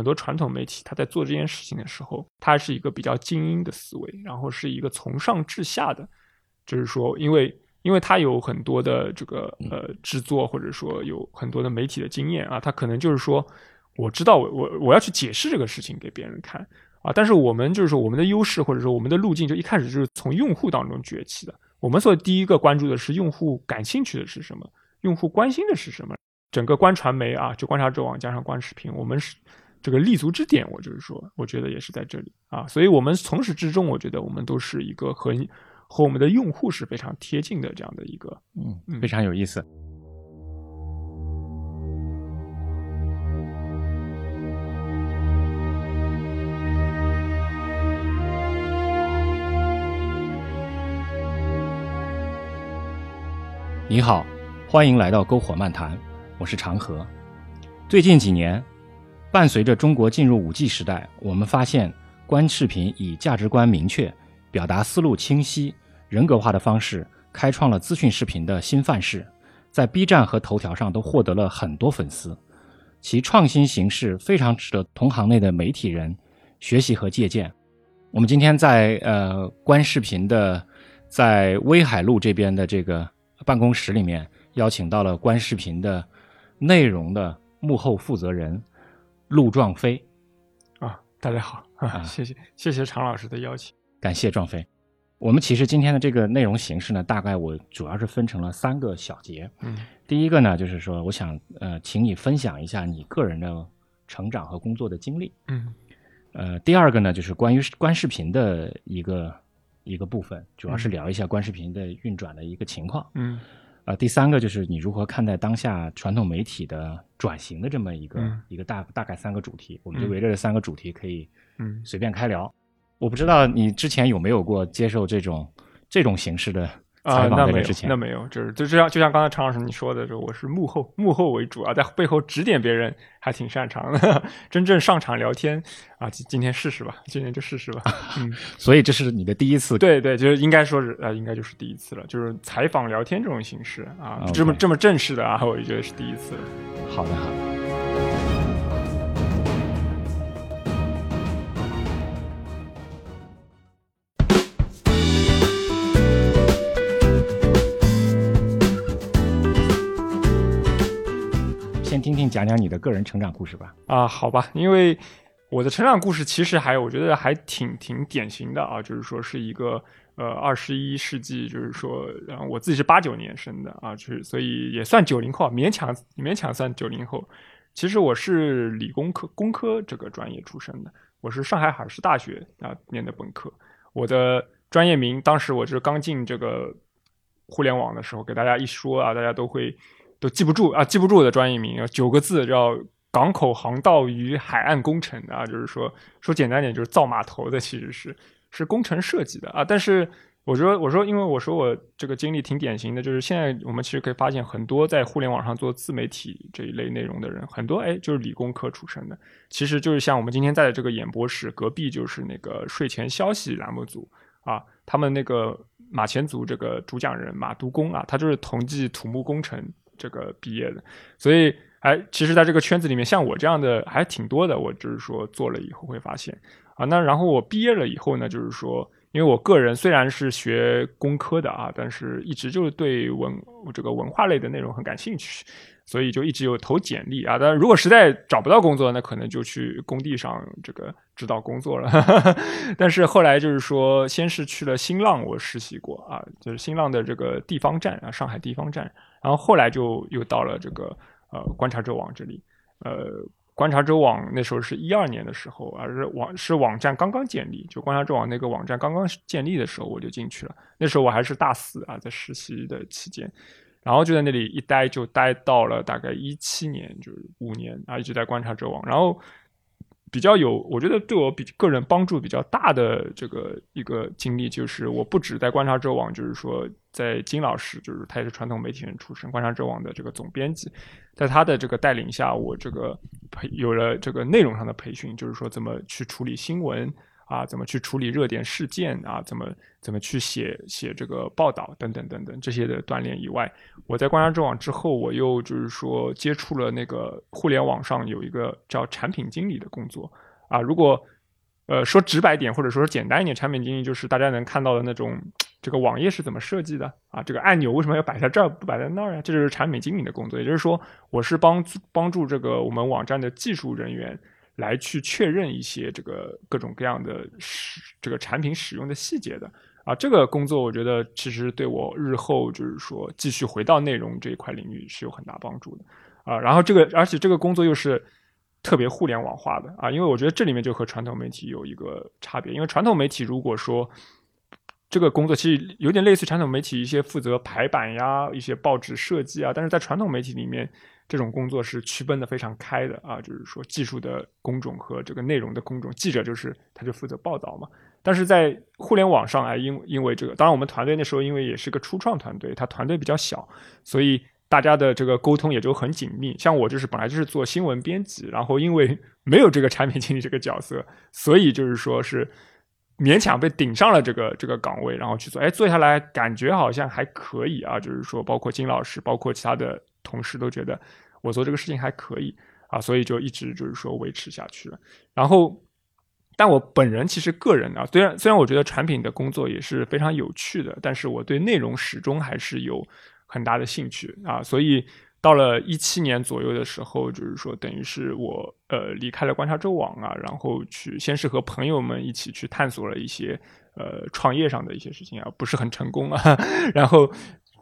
很多传统媒体他在做这件事情的时候，他是一个比较精英的思维，然后是一个从上至下的，就是说，因为因为他有很多的这个呃制作，或者说有很多的媒体的经验啊，他可能就是说，我知道我我我要去解释这个事情给别人看啊，但是我们就是说我们的优势或者说我们的路径就一开始就是从用户当中崛起的，我们所第一个关注的是用户感兴趣的是什么，用户关心的是什么。整个观传媒啊，就观察者网加上观视频，我们是这个立足之点。我就是说，我觉得也是在这里啊，所以我们从始至终，我觉得我们都是一个和和我们的用户是非常贴近的这样的一个，嗯，非常有意思。你好，欢迎来到篝火漫谈。我是长河。最近几年，伴随着中国进入五 G 时代，我们发现观视频以价值观明确、表达思路清晰、人格化的方式，开创了资讯视频的新范式，在 B 站和头条上都获得了很多粉丝。其创新形式非常值得同行内的媒体人学习和借鉴。我们今天在呃观视频的在威海路这边的这个办公室里面，邀请到了观视频的。内容的幕后负责人陆壮飞啊，大家好啊，谢谢谢谢常老师的邀请，感谢壮飞。我们其实今天的这个内容形式呢，大概我主要是分成了三个小节。嗯，第一个呢，就是说我想呃，请你分享一下你个人的成长和工作的经历。嗯，呃，第二个呢，就是关于观视频的一个一个部分，主要是聊一下观视频的运转的一个情况。嗯。呃，第三个就是你如何看待当下传统媒体的转型的这么一个一个大大概三个主题，我们就围着这三个主题可以嗯随便开聊。我不知道你之前有没有过接受这种这种形式的。啊，那没有，那没有，就是就就像就像刚才常老师你说的，就我是幕后幕后为主啊，在背后指点别人还挺擅长的。真正上场聊天啊，今今天试试吧，今天就试试吧。嗯，所以这是你的第一次？对对，就是应该说是呃，应该就是第一次了，就是采访聊天这种形式啊，这么这么正式的啊，我就觉得是第一次。好的，好的。讲讲你的个人成长故事吧。啊，好吧，因为我的成长故事其实还我觉得还挺挺典型的啊，就是说是一个呃二十一世纪，就是说，然后我自己是八九年生的啊，就是所以也算九零后，勉强勉强算九零后。其实我是理工科工科这个专业出身的，我是上海海事大学啊念的本科。我的专业名当时我是刚进这个互联网的时候，给大家一说啊，大家都会。都记不住啊，记不住的专业名，九个字叫港口航道与海岸工程啊，就是说说简单点就是造码头的，其实是是工程设计的啊。但是我说我说，因为我说我这个经历挺典型的，就是现在我们其实可以发现很多在互联网上做自媒体这一类内容的人，很多哎就是理工科出身的，其实就是像我们今天在的这个演播室隔壁就是那个睡前消息栏目组啊，他们那个马前组这个主讲人马都工啊，他就是同济土木工程。这个毕业的，所以哎，其实，在这个圈子里面，像我这样的还挺多的。我就是说，做了以后会发现啊，那然后我毕业了以后呢，就是说，因为我个人虽然是学工科的啊，但是一直就是对文这个文化类的内容很感兴趣，所以就一直有投简历啊。但如果实在找不到工作，那可能就去工地上这个指导工作了。但是后来就是说，先是去了新浪，我实习过啊，就是新浪的这个地方站啊，上海地方站。然后后来就又到了这个呃观察者网这里，呃观察者网那时候是一二年的时候，而是网是网站刚刚建立，就观察者网那个网站刚刚建立的时候我就进去了，那时候我还是大四啊，在实习的期间，然后就在那里一待就待到了大概一七年，就是五年啊一直在观察者网，然后。比较有，我觉得对我比个人帮助比较大的这个一个经历，就是我不止在观察者网，就是说在金老师，就是他也是传统媒体人出身，观察者网的这个总编辑，在他的这个带领下，我这个培有了这个内容上的培训，就是说怎么去处理新闻啊，怎么去处理热点事件啊，怎么怎么去写写这个报道等等等等这些的锻炼以外，我在观察者网之后，我又就是说接触了那个互联网上有一个叫产品经理的工作啊，如果呃说直白点或者说简单一点，产品经理就是大家能看到的那种这个网页是怎么设计的啊，这个按钮为什么要摆在这儿不摆在那儿啊？这就是产品经理的工作，也就是说我是帮帮助这个我们网站的技术人员。来去确认一些这个各种各样的使这个产品使用的细节的啊，这个工作我觉得其实对我日后就是说继续回到内容这一块领域是有很大帮助的啊。然后这个而且这个工作又是特别互联网化的啊，因为我觉得这里面就和传统媒体有一个差别，因为传统媒体如果说这个工作其实有点类似传统媒体一些负责排版呀、一些报纸设计啊，但是在传统媒体里面。这种工作是区分的非常开的啊，就是说技术的工种和这个内容的工种，记者就是他就负责报道嘛。但是在互联网上啊，因因为这个，当然我们团队那时候因为也是个初创团队，他团队比较小，所以大家的这个沟通也就很紧密。像我就是本来就是做新闻编辑，然后因为没有这个产品经理这个角色，所以就是说是勉强被顶上了这个这个岗位，然后去做。哎，做下来感觉好像还可以啊，就是说包括金老师，包括其他的。同事都觉得我做这个事情还可以啊，所以就一直就是说维持下去了。然后，但我本人其实个人啊，虽然虽然我觉得产品的工作也是非常有趣的，但是我对内容始终还是有很大的兴趣啊。所以到了一七年左右的时候，就是说等于是我呃离开了观察者网啊，然后去先是和朋友们一起去探索了一些呃创业上的一些事情啊，不是很成功啊，然后。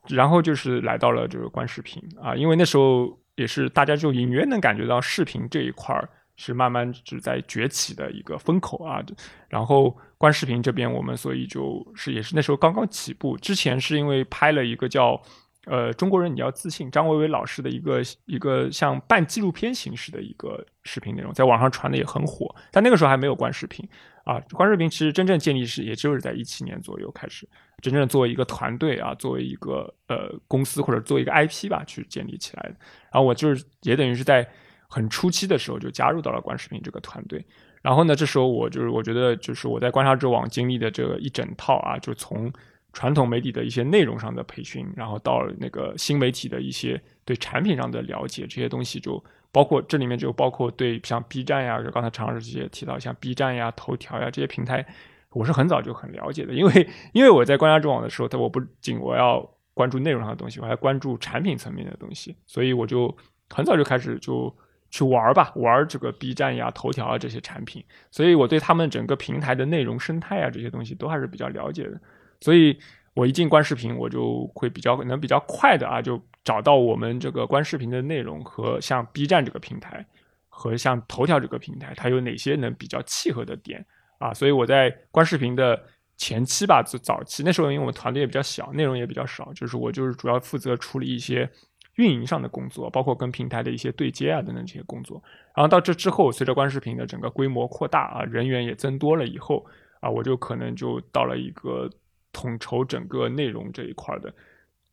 然后就是来到了这个观视频啊，因为那时候也是大家就隐约能感觉到视频这一块儿是慢慢是在崛起的一个风口啊。然后观视频这边我们所以就是也是那时候刚刚起步，之前是因为拍了一个叫。呃，中国人你要自信，张维维老师的一个一个像半纪录片形式的一个视频内容，在网上传的也很火。但那个时候还没有观视频啊，观视频其实真正建立是，也就是在一七年左右开始，真正作为一个团队啊，作为一个呃公司或者作为一个 IP 吧，去建立起来的。然后我就是也等于是在很初期的时候就加入到了观视频这个团队。然后呢，这时候我就是我觉得就是我在观察者网经历的这个一整套啊，就从。传统媒体的一些内容上的培训，然后到那个新媒体的一些对产品上的了解，这些东西就包括这里面就包括对像 B 站呀，就刚才常老师这些提到像 B 站呀、头条呀这些平台，我是很早就很了解的，因为因为我在观察中网的时候，它我不仅我要关注内容上的东西，我还关注产品层面的东西，所以我就很早就开始就去玩吧，玩这个 B 站呀、头条啊这些产品，所以我对他们整个平台的内容生态啊这些东西都还是比较了解的。所以，我一进观视频，我就会比较能比较快的啊，就找到我们这个观视频的内容和像 B 站这个平台和像头条这个平台，它有哪些能比较契合的点啊？所以我在观视频的前期吧，早早期那时候，因为我们团队也比较小，内容也比较少，就是我就是主要负责处理一些运营上的工作，包括跟平台的一些对接啊等等这些工作。然后到这之后，随着观视频的整个规模扩大啊，人员也增多了以后啊，我就可能就到了一个。统筹整个内容这一块的，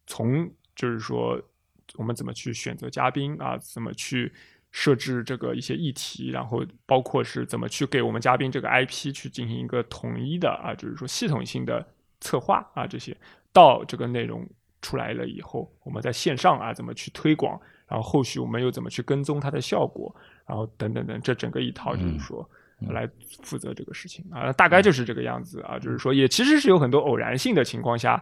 从就是说我们怎么去选择嘉宾啊，怎么去设置这个一些议题，然后包括是怎么去给我们嘉宾这个 IP 去进行一个统一的啊，就是说系统性的策划啊，这些到这个内容出来了以后，我们在线上啊怎么去推广，然后后续我们又怎么去跟踪它的效果，然后等等等，这整个一套就是说。来负责这个事情啊，大概就是这个样子啊，就是说也其实是有很多偶然性的情况下，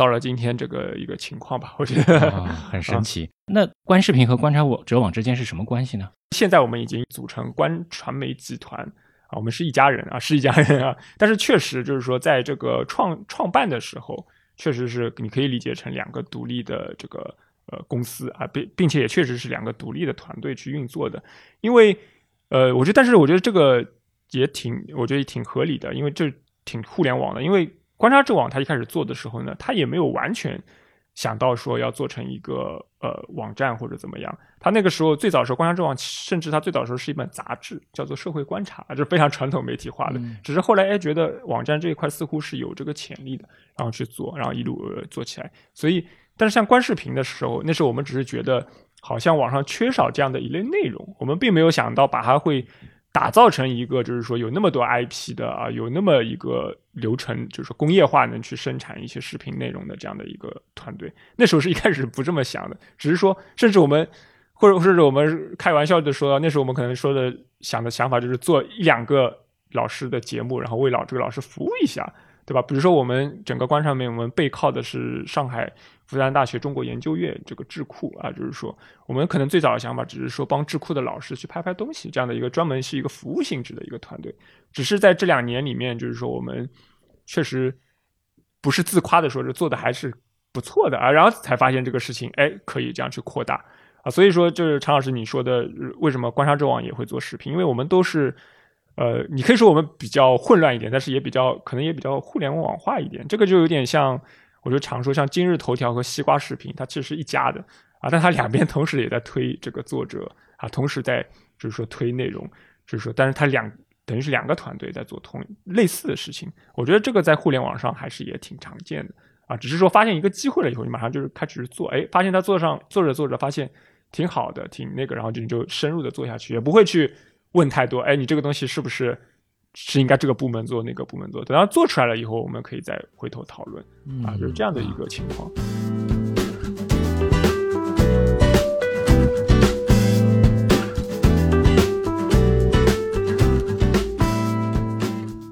到了今天这个一个情况吧，我觉得 很神奇。那观视频和观察我者网之间是什么关系呢？现在我们已经组成观传媒集团啊，我们是一家人啊，是一家人啊。但是确实就是说，在这个创创办的时候，确实是你可以理解成两个独立的这个呃公司啊，并并且也确实是两个独立的团队去运作的，因为。呃，我觉得，但是我觉得这个也挺，我觉得也挺合理的，因为这挺互联网的。因为观察者网它一开始做的时候呢，它也没有完全想到说要做成一个呃网站或者怎么样。它那个时候最早时候，观察者网甚至它最早时候是一本杂志，叫做《社会观察》，就是非常传统媒体化的。只是后来哎觉得网站这一块似乎是有这个潜力的，然后去做，然后一路做起来。所以，但是像观视频的时候，那时候我们只是觉得。好像网上缺少这样的一类内容，我们并没有想到把它会打造成一个就是说有那么多 IP 的啊，有那么一个流程，就是说工业化能去生产一些视频内容的这样的一个团队。那时候是一开始不这么想的，只是说，甚至我们或者甚至我们开玩笑的说，那时候我们可能说的想的想法就是做一两个老师的节目，然后为老这个老师服务一下。对吧？比如说，我们整个官上面，我们背靠的是上海复旦大学中国研究院这个智库啊，就是说，我们可能最早的想法只是说帮智库的老师去拍拍东西，这样的一个专门是一个服务性质的一个团队。只是在这两年里面，就是说我们确实不是自夸的说，是做的还是不错的啊，然后才发现这个事情，哎，可以这样去扩大啊。所以说，就是常老师你说的，为什么官杀之网也会做视频？因为我们都是。呃，你可以说我们比较混乱一点，但是也比较可能也比较互联网化一点。这个就有点像，我就常说像今日头条和西瓜视频，它其实是一家的啊，但它两边同时也在推这个作者啊，同时在就是说推内容，就是说，但是它两等于是两个团队在做同类似的事情。我觉得这个在互联网上还是也挺常见的啊，只是说发现一个机会了以后，你马上就是开始做，哎，发现他做上做着做着发现挺好的，挺那个，然后就你就深入的做下去，也不会去。问太多，哎，你这个东西是不是是应该这个部门做，那个部门做？等到做出来了以后，我们可以再回头讨论，啊，就是这样的一个情况。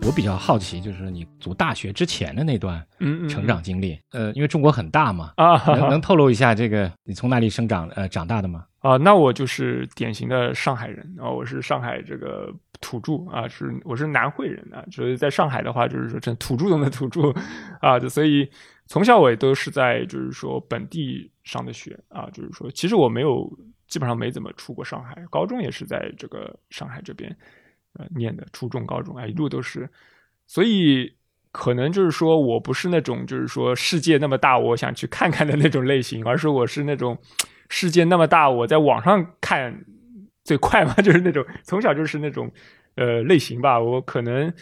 我比较好奇，就是你读大学之前的那段成长经历，呃，因为中国很大嘛，啊，能能透露一下这个你从哪里生长呃长大的吗？啊，那我就是典型的上海人啊，我是上海这个土著啊，是我是南汇人啊，就是在上海的话，就是说这土著中的土著啊，所以从小我也都是在就是说本地上的学啊，就是说其实我没有基本上没怎么出过上海，高中也是在这个上海这边呃念的，初中、高中啊一路都是，所以可能就是说我不是那种就是说世界那么大，我想去看看的那种类型，而是我是那种。世界那么大，我在网上看最快嘛，就是那种从小就是那种呃类型吧。我可能，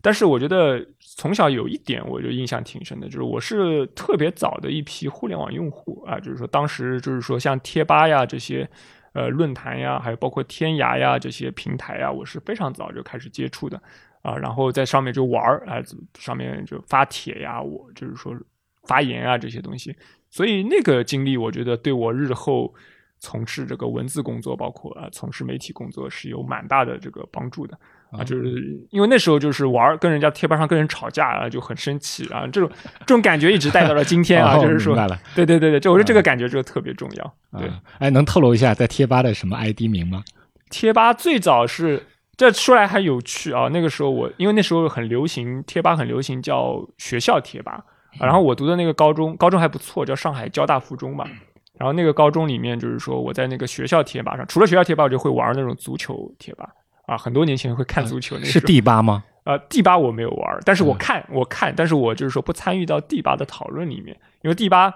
但是我觉得从小有一点我就印象挺深的，就是我是特别早的一批互联网用户啊，就是说当时就是说像贴吧呀这些呃论坛呀，还有包括天涯呀这些平台呀，我是非常早就开始接触的啊，然后在上面就玩儿啊，上面就发帖呀，我就是说发言啊这些东西。所以那个经历，我觉得对我日后从事这个文字工作，包括啊从事媒体工作是有蛮大的这个帮助的啊。就是因为那时候就是玩，跟人家贴吧上跟人吵架啊，就很生气啊，这种这种感觉一直带到了今天 啊。就是说，对对对对，就我觉得这个感觉就特别重要。对，哎，能透露一下在贴吧的什么 ID 名吗？贴吧最早是这说来还有趣啊。那个时候我因为那时候很流行贴吧，很流行叫学校贴吧。然后我读的那个高中，高中还不错，叫上海交大附中吧。然后那个高中里面，就是说我在那个学校贴吧上，除了学校贴吧，我就会玩那种足球贴吧啊。很多年前会看足球，那是第八吗？呃，第八我没有玩，但是我看，我看，但是我就是说不参与到第八的讨论里面，因为第八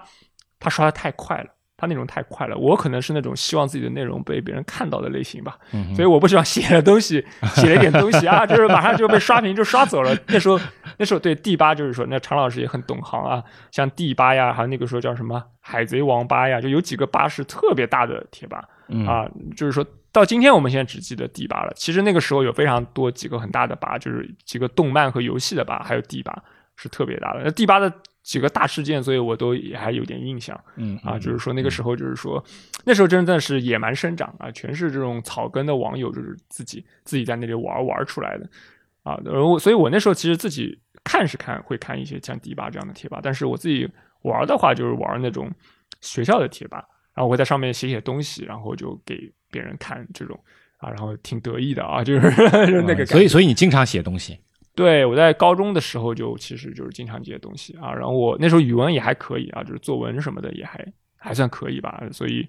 他刷的太快了。他那种太快了，我可能是那种希望自己的内容被别人看到的类型吧，所以我不希望写了东西，写了一点东西啊，就是马上就被刷屏就刷走了。那时候，那时候对第八就是说，那常老师也很懂行啊，像第八呀，还有那个时候叫什么海贼王八呀，就有几个八是特别大的贴吧啊，就是说到今天我们现在只记得第八了，其实那个时候有非常多几个很大的八，就是几个动漫和游戏的吧，还有第八是特别大的。那第八的。几个大事件，所以我都也还有点印象。嗯啊，就是说那个时候，就是说那时候真的是野蛮生长啊，全是这种草根的网友，就是自己自己在那里玩玩出来的啊。然后，所以我那时候其实自己看是看会看一些像迪吧这样的贴吧，但是我自己玩的话就是玩那种学校的贴吧，然后我在上面写写东西，然后就给别人看这种啊，然后挺得意的啊，就是 那个。所以，所以你经常写东西。对，我在高中的时候就其实就是经常这些东西啊，然后我那时候语文也还可以啊，就是作文什么的也还还算可以吧，所以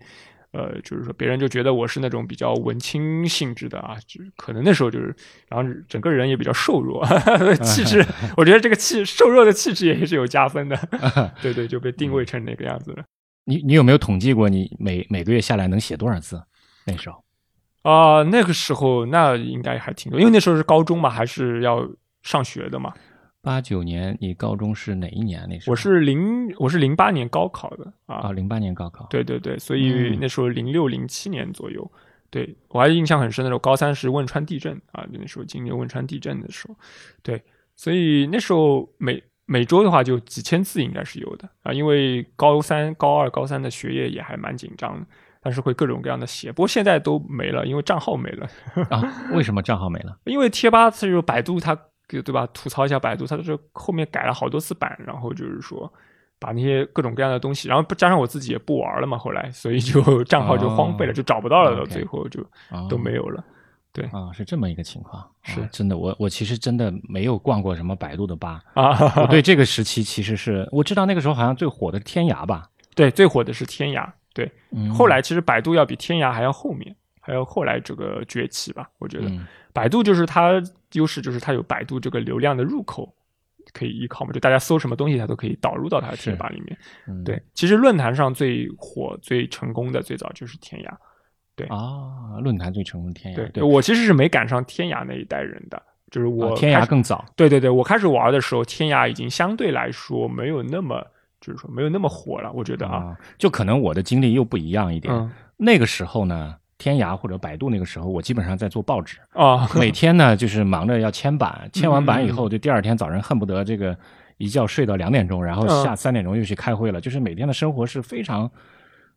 呃，就是说别人就觉得我是那种比较文青性质的啊，就是可能那时候就是，然后整个人也比较瘦弱，气质，我觉得这个气瘦弱的气质也是有加分的，对对，就被定位成那个样子了。你你有没有统计过你每每个月下来能写多少字？那时候啊，那个时候那应该还挺多，因为那时候是高中嘛，还是要。上学的嘛，八九年，你高中是哪一年？那时候我是零，我是零八年高考的啊，零八年高考，对对对，所以那时候零六零七年左右，对我还印象很深的时候，高三是汶川地震啊，那时候经历汶川地震的时候，对，所以那时候每每周的话就几千字应该是有的啊，因为高三、高二、高三的学业也还蛮紧张的，但是会各种各样的写，不过现在都没了，因为账号没了啊。为什么账号没了？因为贴吧就是百度，它对吧？吐槽一下百度，它就是后面改了好多次版，然后就是说。把那些各种各样的东西，然后加上我自己也不玩了嘛，后来所以就账号就荒废了，就找不到了，到最后就都没有了。对啊，是这么一个情况。是真的，我我其实真的没有逛过什么百度的吧啊。我对这个时期其实是我知道那个时候好像最火的是天涯吧。对，最火的是天涯。对，后来其实百度要比天涯还要后面，还要后来这个崛起吧。我觉得百度就是它优势，就是它有百度这个流量的入口。可以依靠嘛？就大家搜什么东西，它都可以导入到它的贴吧里面。对，其实论坛上最火、最成功的最早就是天涯。对啊，论坛最成功的天涯。对，我其实是没赶上天涯那一代人的，就是我天涯更早。对对对，我开始玩的时候，天涯已经相对来说没有那么，就是说没有那么火了。我觉得啊，就可能我的经历又不一样一点。那个时候呢。天涯或者百度那个时候，我基本上在做报纸啊，每天呢就是忙着要签版，签完版以后，就第二天早上恨不得这个一觉睡到两点钟，然后下三点钟又去开会了，就是每天的生活是非常，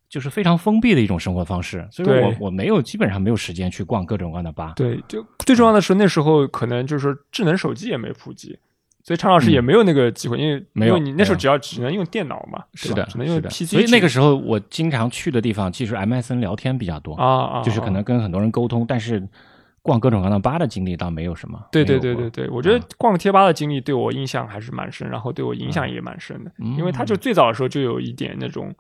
就是非常封闭的一种生活方式，所以我我没有基本上没有时间去逛各种各样的吧。对，就最重要的是那时候可能就是智能手机也没普及。所以常老师也没有那个机会，因为没有你那时候只要只能用电脑嘛，是的，只能用 PC。所以那个时候我经常去的地方，其实 MSN 聊天比较多啊啊，就是可能跟很多人沟通，但是逛各种各样的吧的经历倒没有什么。对对对对对，我觉得逛贴吧的经历对我印象还是蛮深，然后对我影响也蛮深的，因为它就最早的时候就有一点那种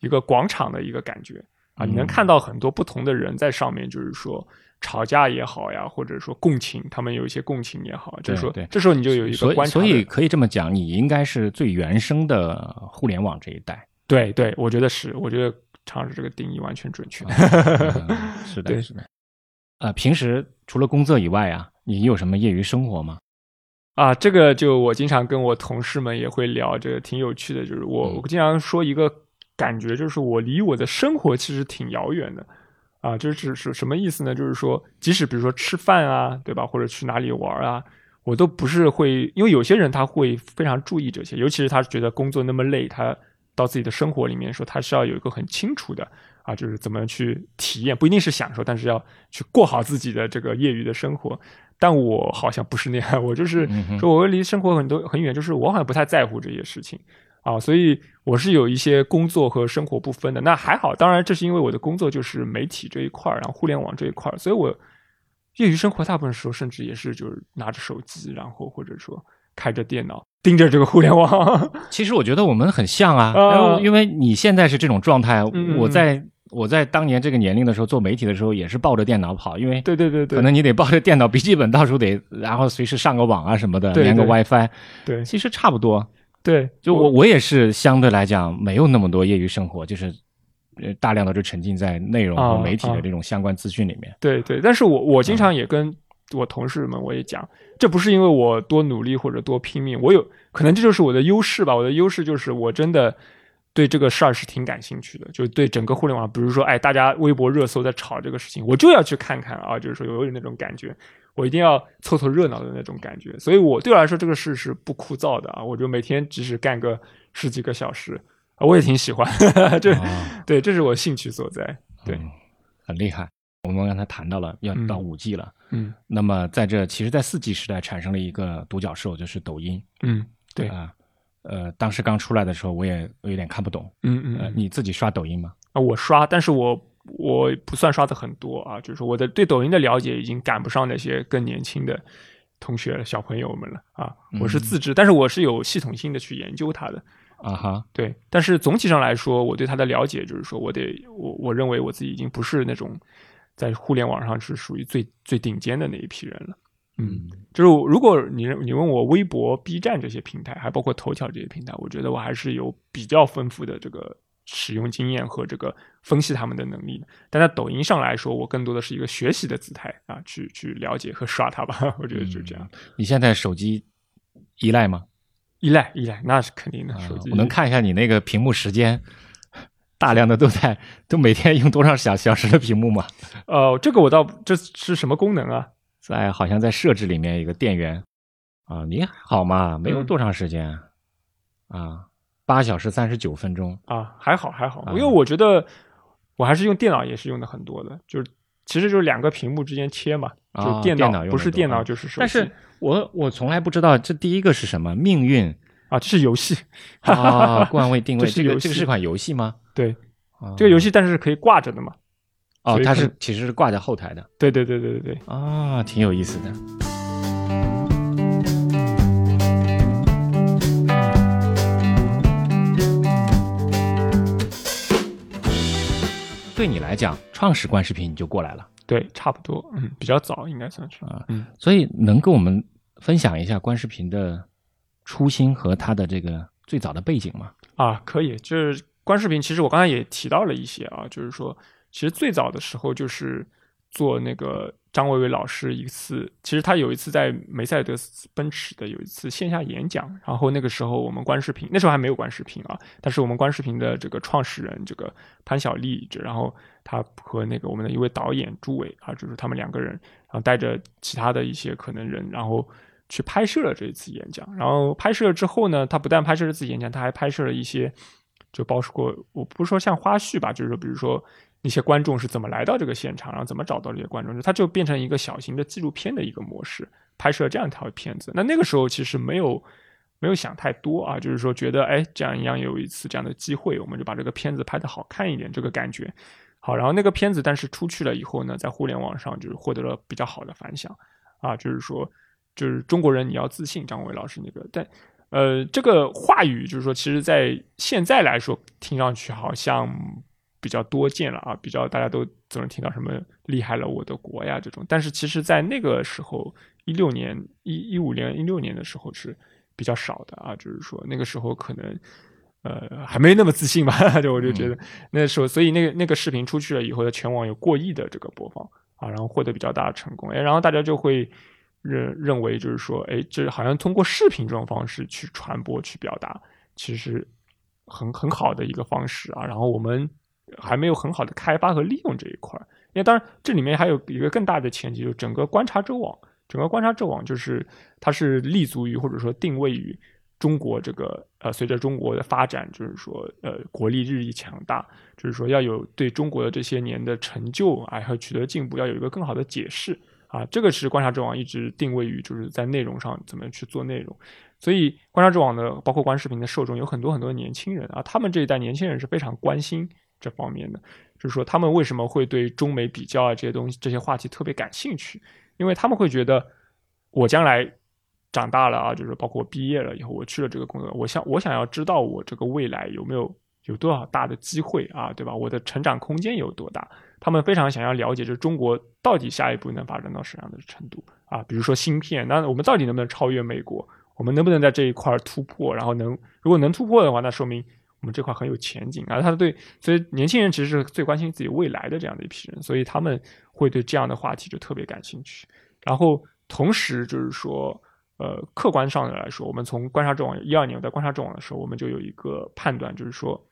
一个广场的一个感觉。啊，你能看到很多不同的人在上面，就是说。吵架也好呀，或者说共情，他们有一些共情也好，就是说，这时候你就有一个观察。所以可以这么讲，你应该是最原生的互联网这一代。对对，我觉得是，我觉得常识这个定义完全准确。是的，是的。啊，平时除了工作以外啊，你有什么业余生活吗？啊，这个就我经常跟我同事们也会聊，这个挺有趣的。就是我我经常说一个感觉，就是我离我的生活其实挺遥远的。啊，就是是什么意思呢？就是说，即使比如说吃饭啊，对吧，或者去哪里玩啊，我都不是会，因为有些人他会非常注意这些，尤其是他觉得工作那么累，他到自己的生活里面说，他是要有一个很清楚的啊，就是怎么去体验，不一定是享受，但是要去过好自己的这个业余的生活。但我好像不是那样，我就是说，我离生活很多很远，就是我好像不太在乎这些事情。啊，所以我是有一些工作和生活不分的，那还好。当然，这是因为我的工作就是媒体这一块儿，然后互联网这一块儿，所以我业余生活大部分时候甚至也是就是拿着手机，然后或者说开着电脑盯着这个互联网。其实我觉得我们很像啊，因为你现在是这种状态，我在我在当年这个年龄的时候做媒体的时候也是抱着电脑跑，因为对对对对，可能你得抱着电脑笔记本到处得，然后随时上个网啊什么的，连个 WiFi，对，其实差不多。对，就我我也是相对来讲没有那么多业余生活，就是呃大量的就沉浸在内容和媒体的这种相关资讯里面。对对，但是我我经常也跟我同事们我也讲，这不是因为我多努力或者多拼命，我有可能这就是我的优势吧。我的优势就是我真的对这个事儿是挺感兴趣的，就对整个互联网，比如说哎大家微博热搜在炒这个事情，我就要去看看啊，就是说有有那种感觉。我一定要凑凑热闹的那种感觉，所以我对我来说这个事是不枯燥的啊！我就每天即使干个十几个小时，我也挺喜欢，这对，这是我兴趣所在。对，很厉害。我们刚才谈到了要到五 G 了，嗯，那么在这其实，在四 G 时代产生了一个独角兽，就是抖音。嗯，对啊，呃，当时刚出来的时候，我也有点看不懂。嗯嗯，你自己刷抖音吗？啊，我刷，但是我。我不算刷的很多啊，就是我的对抖音的了解已经赶不上那些更年轻的同学小朋友们了啊。我是自知，但是我是有系统性的去研究它的啊哈。对，但是总体上来说，我对它的了解就是说我得我我认为我自己已经不是那种在互联网上是属于最最顶尖的那一批人了。嗯，就是如果你你问我微博、B 站这些平台，还包括头条这些平台，我觉得我还是有比较丰富的这个。使用经验和这个分析他们的能力的，但在抖音上来说，我更多的是一个学习的姿态啊，去去了解和刷它吧。我觉得就这样。你现在手机依赖吗？依赖依赖，那是肯定的。手机我能看一下你那个屏幕时间，大量的都在都每天用多少小小时的屏幕吗？呃，这个我倒这是什么功能啊？在好像在设置里面有个电源啊，你好嘛，没有嗯多长时间、啊，八小时三十九分钟。啊，还好还好，啊因为我觉得我还是用电脑也是用的很多的，就是其实就是两个屏幕之间切嘛，啊就电电脑不是电脑就是手机，但是我我从来不知道这第一个是什么命运啊，这是游戏，啊，冠位定位，这个这个是款游戏吗？对，啊这个游戏但是可以挂着的嘛，哦，它是其实是挂在后台的对对对对对对，啊，挺有意思的。对你来讲，创始观视频你就过来了对，差不多，嗯，比较早应该算是，啊，嗯，所以能跟我们分享一下观视频的初心和它的这个最早的背景吗？啊，可以，就是观视频，其实我刚才也提到了一些啊，就是说，其实最早的时候就是做那个张维维老师一次，其实他有一次在梅赛德斯奔驰的有一次线下演讲，然后那个时候我们观视频，那时候还没有观视频啊，但是我们观视频的这个创始人这个潘晓丽，这然后他和那个我们的一位导演朱伟啊，就是他们两个人，然后带着其他的一些可能人，然后去拍摄了这一次演讲。然后拍摄了之后呢，他不但拍摄了自己演讲，他还拍摄了一些，就包括我不是说像花絮吧，就是说比如说一些观众是怎么来到这个现场，然后怎么找到这些观众，就它就变成一个小型的纪录片的一个模式，拍摄这样一条片子。那那个时候其实没有。没有想太多啊，就是说觉得哎，这样一样有一次这样的机会，我们就把这个片子拍得好看一点，这个感觉好。然后那个片子但是出去了以后呢，在互联网上就是获得了比较好的反响啊，就是说就是中国人你要自信，张伟老师那个，但呃这个话语就是说，其实在现在来说听上去好像比较多见了啊，比较大家都总能听到什么厉害了我的国呀这种，但是其实在那个时候一六年一一五年一六年的时候是。比较少的啊，就是说那个时候可能呃还没那么自信吧，就我就觉得那时候，所以那个那个视频出去了以后，在全网有过亿的这个播放啊，然后获得比较大的成功，哎，然后大家就会认认为就是说，哎，这好像通过视频这种方式去传播、去表达，其实很很好的一个方式啊，然后我们还没有很好的开发和利用这一块，因为当然这里面还有一个更大的前提，就是整个观察者网。整个观察者网就是它是立足于或者说定位于中国这个呃，随着中国的发展，就是说呃国力日益强大，就是说要有对中国的这些年的成就啊和取得进步要有一个更好的解释啊，这个是观察者网一直定位于就是在内容上怎么去做内容，所以观察者网的包括观视频的受众有很多很多的年轻人啊，他们这一代年轻人是非常关心这方面的，就是说他们为什么会对中美比较啊这些东西这些话题特别感兴趣。因为他们会觉得，我将来长大了啊，就是包括我毕业了以后，我去了这个工作，我想我想要知道我这个未来有没有有多少大的机会啊，对吧？我的成长空间有多大？他们非常想要了解，就是中国到底下一步能发展到什么样的程度啊？比如说芯片，那我们到底能不能超越美国？我们能不能在这一块突破？然后能如果能突破的话，那说明我们这块很有前景啊。他对，所以年轻人其实是最关心自己未来的这样的一批人，所以他们会对这样的话题就特别感兴趣。然后同时就是说，呃，客观上的来说，我们从观察者网一二年我在观察者网的时候，我们就有一个判断，就是说，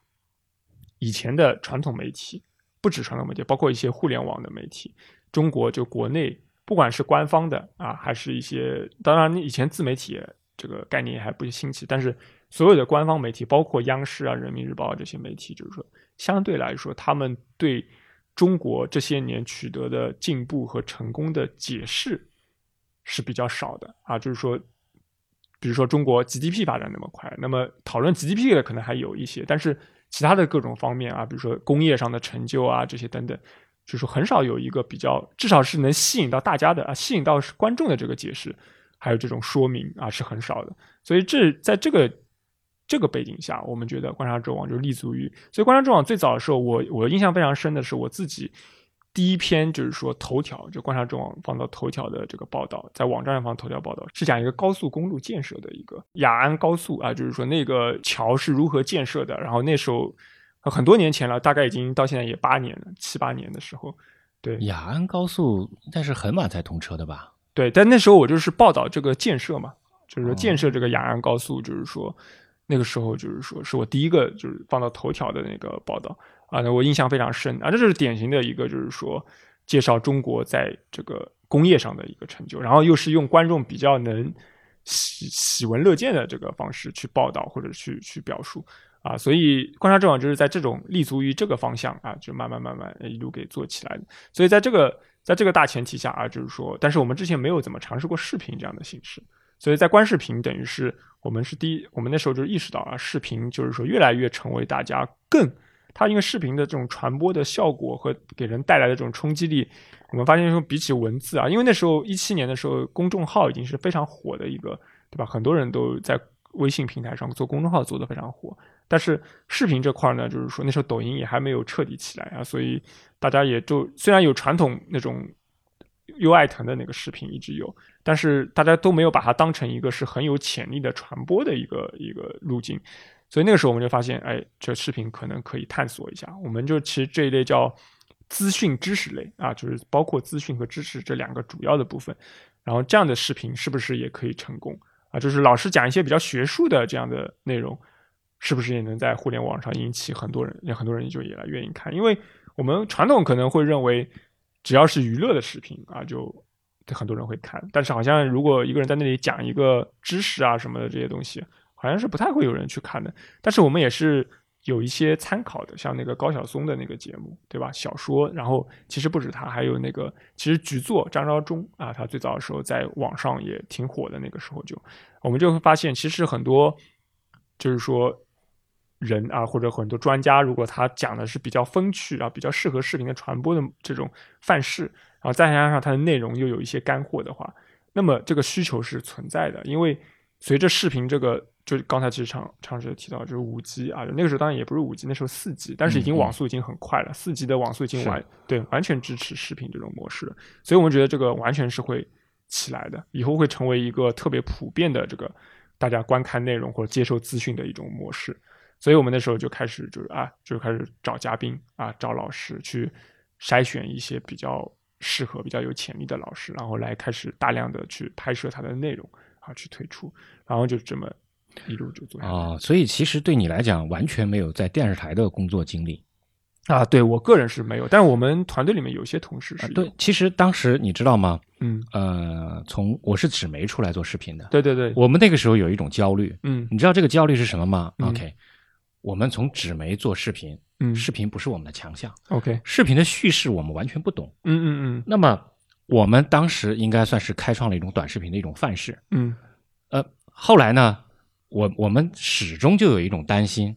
以前的传统媒体，不止传统媒体，包括一些互联网的媒体，中国就国内不管是官方的啊，还是一些，当然以前自媒体这个概念还不新奇，但是所有的官方媒体，包括央视啊、人民日报啊这些媒体，就是说相对来说，他们对中国这些年取得的进步和成功的解释是比较少的啊，就是说，比如说中国 GDP 发展那么快，那么讨论 GDP 的可能还有一些，但是其他的各种方面啊，比如说工业上的成就啊这些等等，就是说很少有一个比较，至少是能吸引到大家的啊，吸引到观众的这个解释，还有这种说明啊是很少的，所以这在这个。这个背景下，我们觉得观察者网就立足于，所以观察者网最早的时候，我我印象非常深的是我自己第一篇就是说头条，就观察者网放到头条的这个报道，在网站上放头条报道，是讲一个高速公路建设的一个雅安高速啊，就是说那个桥是如何建设的，然后那时候很多年前了，大概已经到现在也八年了，七八年的时候，对雅安高速但是很晚才通车的吧？对，但那时候我就是报道这个建设嘛，就是说建设这个雅安高速，就是说。那个时候就是说，是我第一个就是放到头条的那个报道啊，那我印象非常深啊，这就是典型的一个就是说介绍中国在这个工业上的一个成就，然后又是用观众比较能喜喜闻乐见的这个方式去报道或者去去表述啊，所以观察者网就是在这种立足于这个方向啊，就慢慢慢慢一路给做起来的。所以在这个在这个大前提下啊，就是说，但是我们之前没有怎么尝试过视频这样的形式，所以在观视频等于是我们是第一，我们那时候就意识到啊，视频就是说越来越成为大家更。它因为视频的这种传播的效果和给人带来的这种冲击力，我们发现说比起文字啊，因为那时候一七年的时候，公众号已经是非常火的一个，对吧？很多人都在微信平台上做公众号，做的非常火。但是视频这块呢，就是说那时候抖音也还没有彻底起来啊，所以大家也就虽然有传统那种优爱腾的那个视频一直有，但是大家都没有把它当成一个是很有潜力的传播的一个一个路径。所以那个时候我们就发现，哎，这视频可能可以探索一下。我们就其实这一类叫资讯知识类啊，就是包括资讯和知识这两个主要的部分。然后这样的视频是不是也可以成功啊？就是老师讲一些比较学术的这样的内容，是不是也能在互联网上引起很多人，也很多人就也来愿意看？因为我们传统可能会认为，只要是娱乐的视频啊，就很多人会看。但是好像如果一个人在那里讲一个知识啊什么的这些东西。好像是不太会有人去看的，但是我们也是有一些参考的，像那个高晓松的那个节目，对吧？小说，然后其实不止他，还有那个其实局座张召忠啊，他最早的时候在网上也挺火的，那个时候就我们就会发现，其实很多就是说人啊，或者很多专家，如果他讲的是比较风趣啊，比较适合视频的传播的这种范式，然后再加上它的内容又有一些干货的话，那么这个需求是存在的，因为随着视频这个。就刚才其实常常时提到，就是五 G 啊，那个时候当然也不是五 G，那时候四 G，但是已经网速已经很快了，四 G 的网速已经完对完全支持视频这种模式了，所以我们觉得这个完全是会起来的，以后会成为一个特别普遍的这个大家观看内容或者接受资讯的一种模式，所以我们那时候就开始就是啊，就开始找嘉宾啊，找老师去筛选一些比较适合、比较有潜力的老师，然后来开始大量的去拍摄他的内容啊，去推出，然后就这么。一路就做啊，所以其实对你来讲，完全没有在电视台的工作经历啊。对我个人是没有，但是我们团队里面有些同事是。对，其实当时你知道吗？嗯呃，从我是纸媒出来做视频的。对对对，我们那个时候有一种焦虑。嗯，你知道这个焦虑是什么吗？OK，我们从纸媒做视频，嗯，视频不是我们的强项。OK，视频的叙事我们完全不懂。嗯嗯嗯。那么我们当时应该算是开创了一种短视频的一种范式。嗯，呃，后来呢？我我们始终就有一种担心，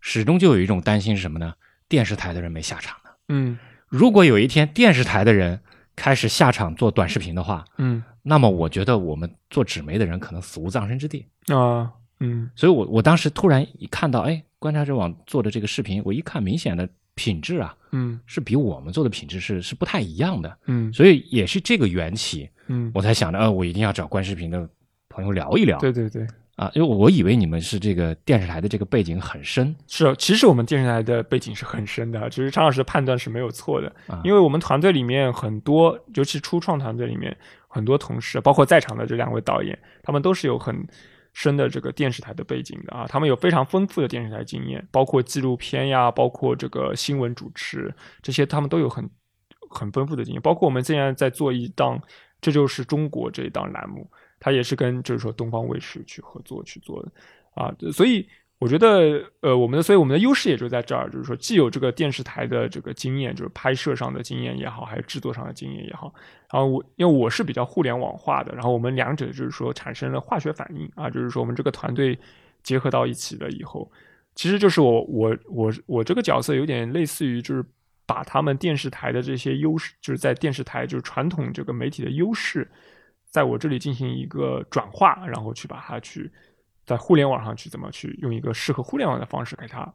始终就有一种担心是什么呢？电视台的人没下场呢。嗯，如果有一天电视台的人开始下场做短视频的话，嗯，那么我觉得我们做纸媒的人可能死无葬身之地啊。嗯，所以我我当时突然一看到，哎，观察者网做的这个视频，我一看明显的品质啊，嗯，是比我们做的品质是是不太一样的。嗯，所以也是这个缘起，嗯，我才想着，呃，我一定要找观视频的朋友聊一聊。对对对。啊，因为我以为你们是这个电视台的这个背景很深，是，其实我们电视台的背景是很深的，其实常老师的判断是没有错的，因为我们团队里面很多，尤其初创团队里面很多同事，包括在场的这两位导演，他们都是有很深的这个电视台的背景的啊，他们有非常丰富的电视台经验，包括纪录片呀，包括这个新闻主持这些，他们都有很很丰富的经验，包括我们现在在做一档，这就是中国这一档栏目。他也是跟就是说东方卫视去合作去做的，啊，所以我觉得呃我们的所以我们的优势也就在这儿，就是说既有这个电视台的这个经验，就是拍摄上的经验也好，还有制作上的经验也好，然后我因为我是比较互联网化的，然后我们两者就是说产生了化学反应啊，就是说我们这个团队结合到一起了以后，其实就是我我我我这个角色有点类似于就是把他们电视台的这些优势，就是在电视台就是传统这个媒体的优势。在我这里进行一个转化，然后去把它去在互联网上去怎么去用一个适合互联网的方式给它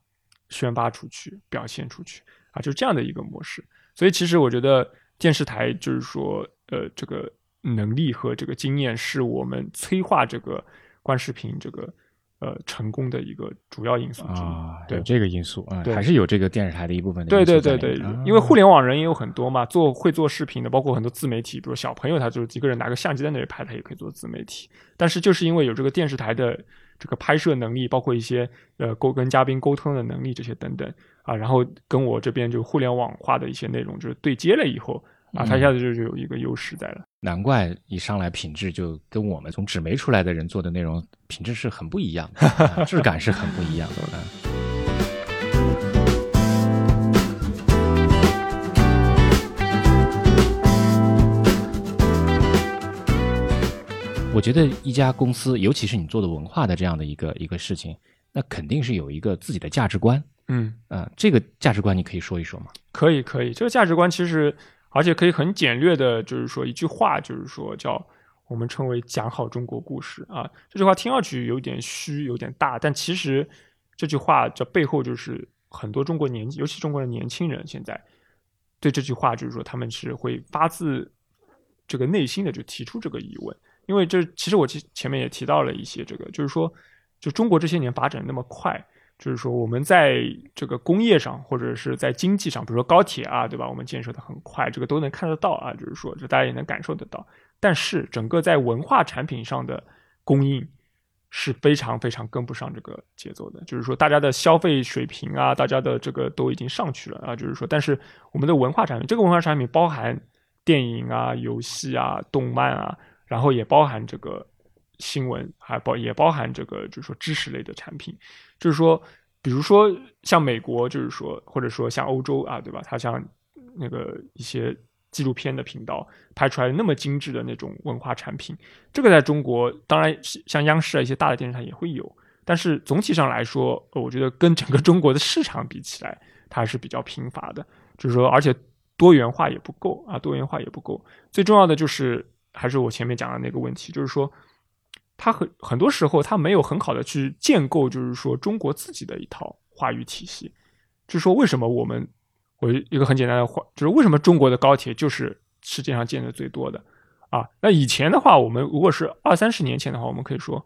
宣发出去、表现出去啊，就是这样的一个模式。所以其实我觉得电视台就是说，呃，这个能力和这个经验是我们催化这个观视频这个。呃，成功的一个主要因素啊，对这个因素啊，对，还是有这个电视台的一部分的。对对对对，因为互联网人也有很多嘛，做会做视频的，包括很多自媒体，比如小朋友，他就是一个人拿个相机在那里拍，他也可以做自媒体。但是就是因为有这个电视台的这个拍摄能力，包括一些呃沟跟嘉宾沟通的能力这些等等啊，然后跟我这边就互联网化的一些内容就是对接了以后啊，他一下子就就有一个优势在了。难怪一上来品质就跟我们从纸媒出来的人做的内容品质是很不一样的，啊质感是很不一样的。嗯 我觉得一家公司，尤其是你做的文化的这样的一个一个事情，那肯定是有一个自己的价值观。嗯，啊、这个价值观你可以说一说吗？可以可以，这个价值观其实而且可以很简略的，就是说一句话，就是说叫我们称为讲好中国故事啊。这句话听上去有点虚，有点大，但其实这句话这背后就是很多中国年，尤其中国的年轻人现在对这句话，就是说他们是会发自这个内心的就提出这个疑问，因为这其实我前前面也提到了一些这个，就是说就中国这些年发展那么快。就是说，我们在这个工业上，或者是在经济上，比如说高铁啊，对吧？我们建设的很快，这个都能看得到啊。就是说，这大家也能感受得到。但是，整个在文化产品上的供应是非常非常跟不上这个节奏的。就是说，大家的消费水平啊，大家的这个都已经上去了啊。就是说，但是我们的文化产品，这个文化产品包含电影啊、游戏啊、动漫啊，然后也包含这个。新闻还包也包含这个，就是说知识类的产品，就是说，比如说像美国，就是说，或者说像欧洲啊，对吧？它像那个一些纪录片的频道拍出来那么精致的那种文化产品，这个在中国当然像央视啊一些大的电视台也会有，但是总体上来说，我觉得跟整个中国的市场比起来，它还是比较贫乏的，就是说，而且多元化也不够啊，多元化也不够。最重要的就是还是我前面讲的那个问题，就是说。他很很多时候，他没有很好的去建构，就是说中国自己的一套话语体系。就是说，为什么我们，我一个很简单的话，就是为什么中国的高铁就是世界上建的最多的啊？那以前的话，我们如果是二三十年前的话，我们可以说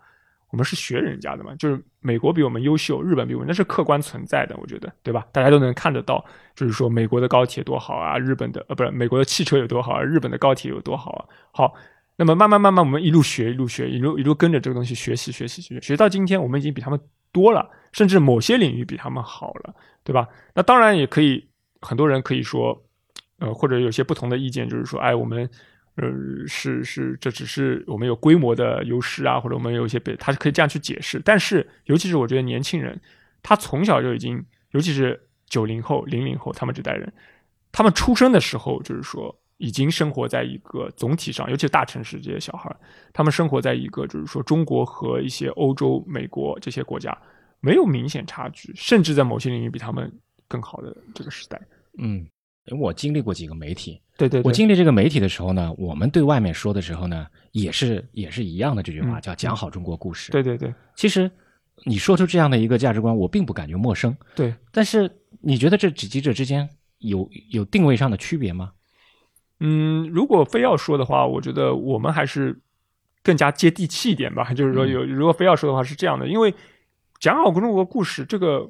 我们是学人家的嘛，就是美国比我们优秀，日本比我们那是客观存在的，我觉得，对吧？大家都能看得到，就是说美国的高铁多好啊，日本的呃不是美国的汽车有多好啊，日本的高铁有多好啊，好。那么慢慢慢慢，我们一路学一路学，一路一路跟着这个东西学习学习学习，学到今天，我们已经比他们多了，甚至某些领域比他们好了，对吧？那当然也可以，很多人可以说，呃，或者有些不同的意见，就是说，哎，我们呃是是，这只是我们有规模的优势啊，或者我们有一些被，他是可以这样去解释。但是，尤其是我觉得年轻人，他从小就已经，尤其是九零后、零零后他们这代人，他们出生的时候，就是说。已经生活在一个总体上，尤其是大城市这些小孩，他们生活在一个就是说中国和一些欧洲、美国这些国家没有明显差距，甚至在某些领域比他们更好的这个时代。嗯，因为我经历过几个媒体，对对，我经历这个媒体的时候呢，我们对外面说的时候呢，也是也是一样的这句话，嗯叫讲好中国故事。对对对其实你说出这样的一个价值观，我并不感觉陌生。对，但是你觉得这几者之间有有定位上的区别吗？嗯，如果非要说的话，我觉得我们还是更加接地气一点吧。就是说有，如果非要说的话是这样的，因为讲好中国故事，这个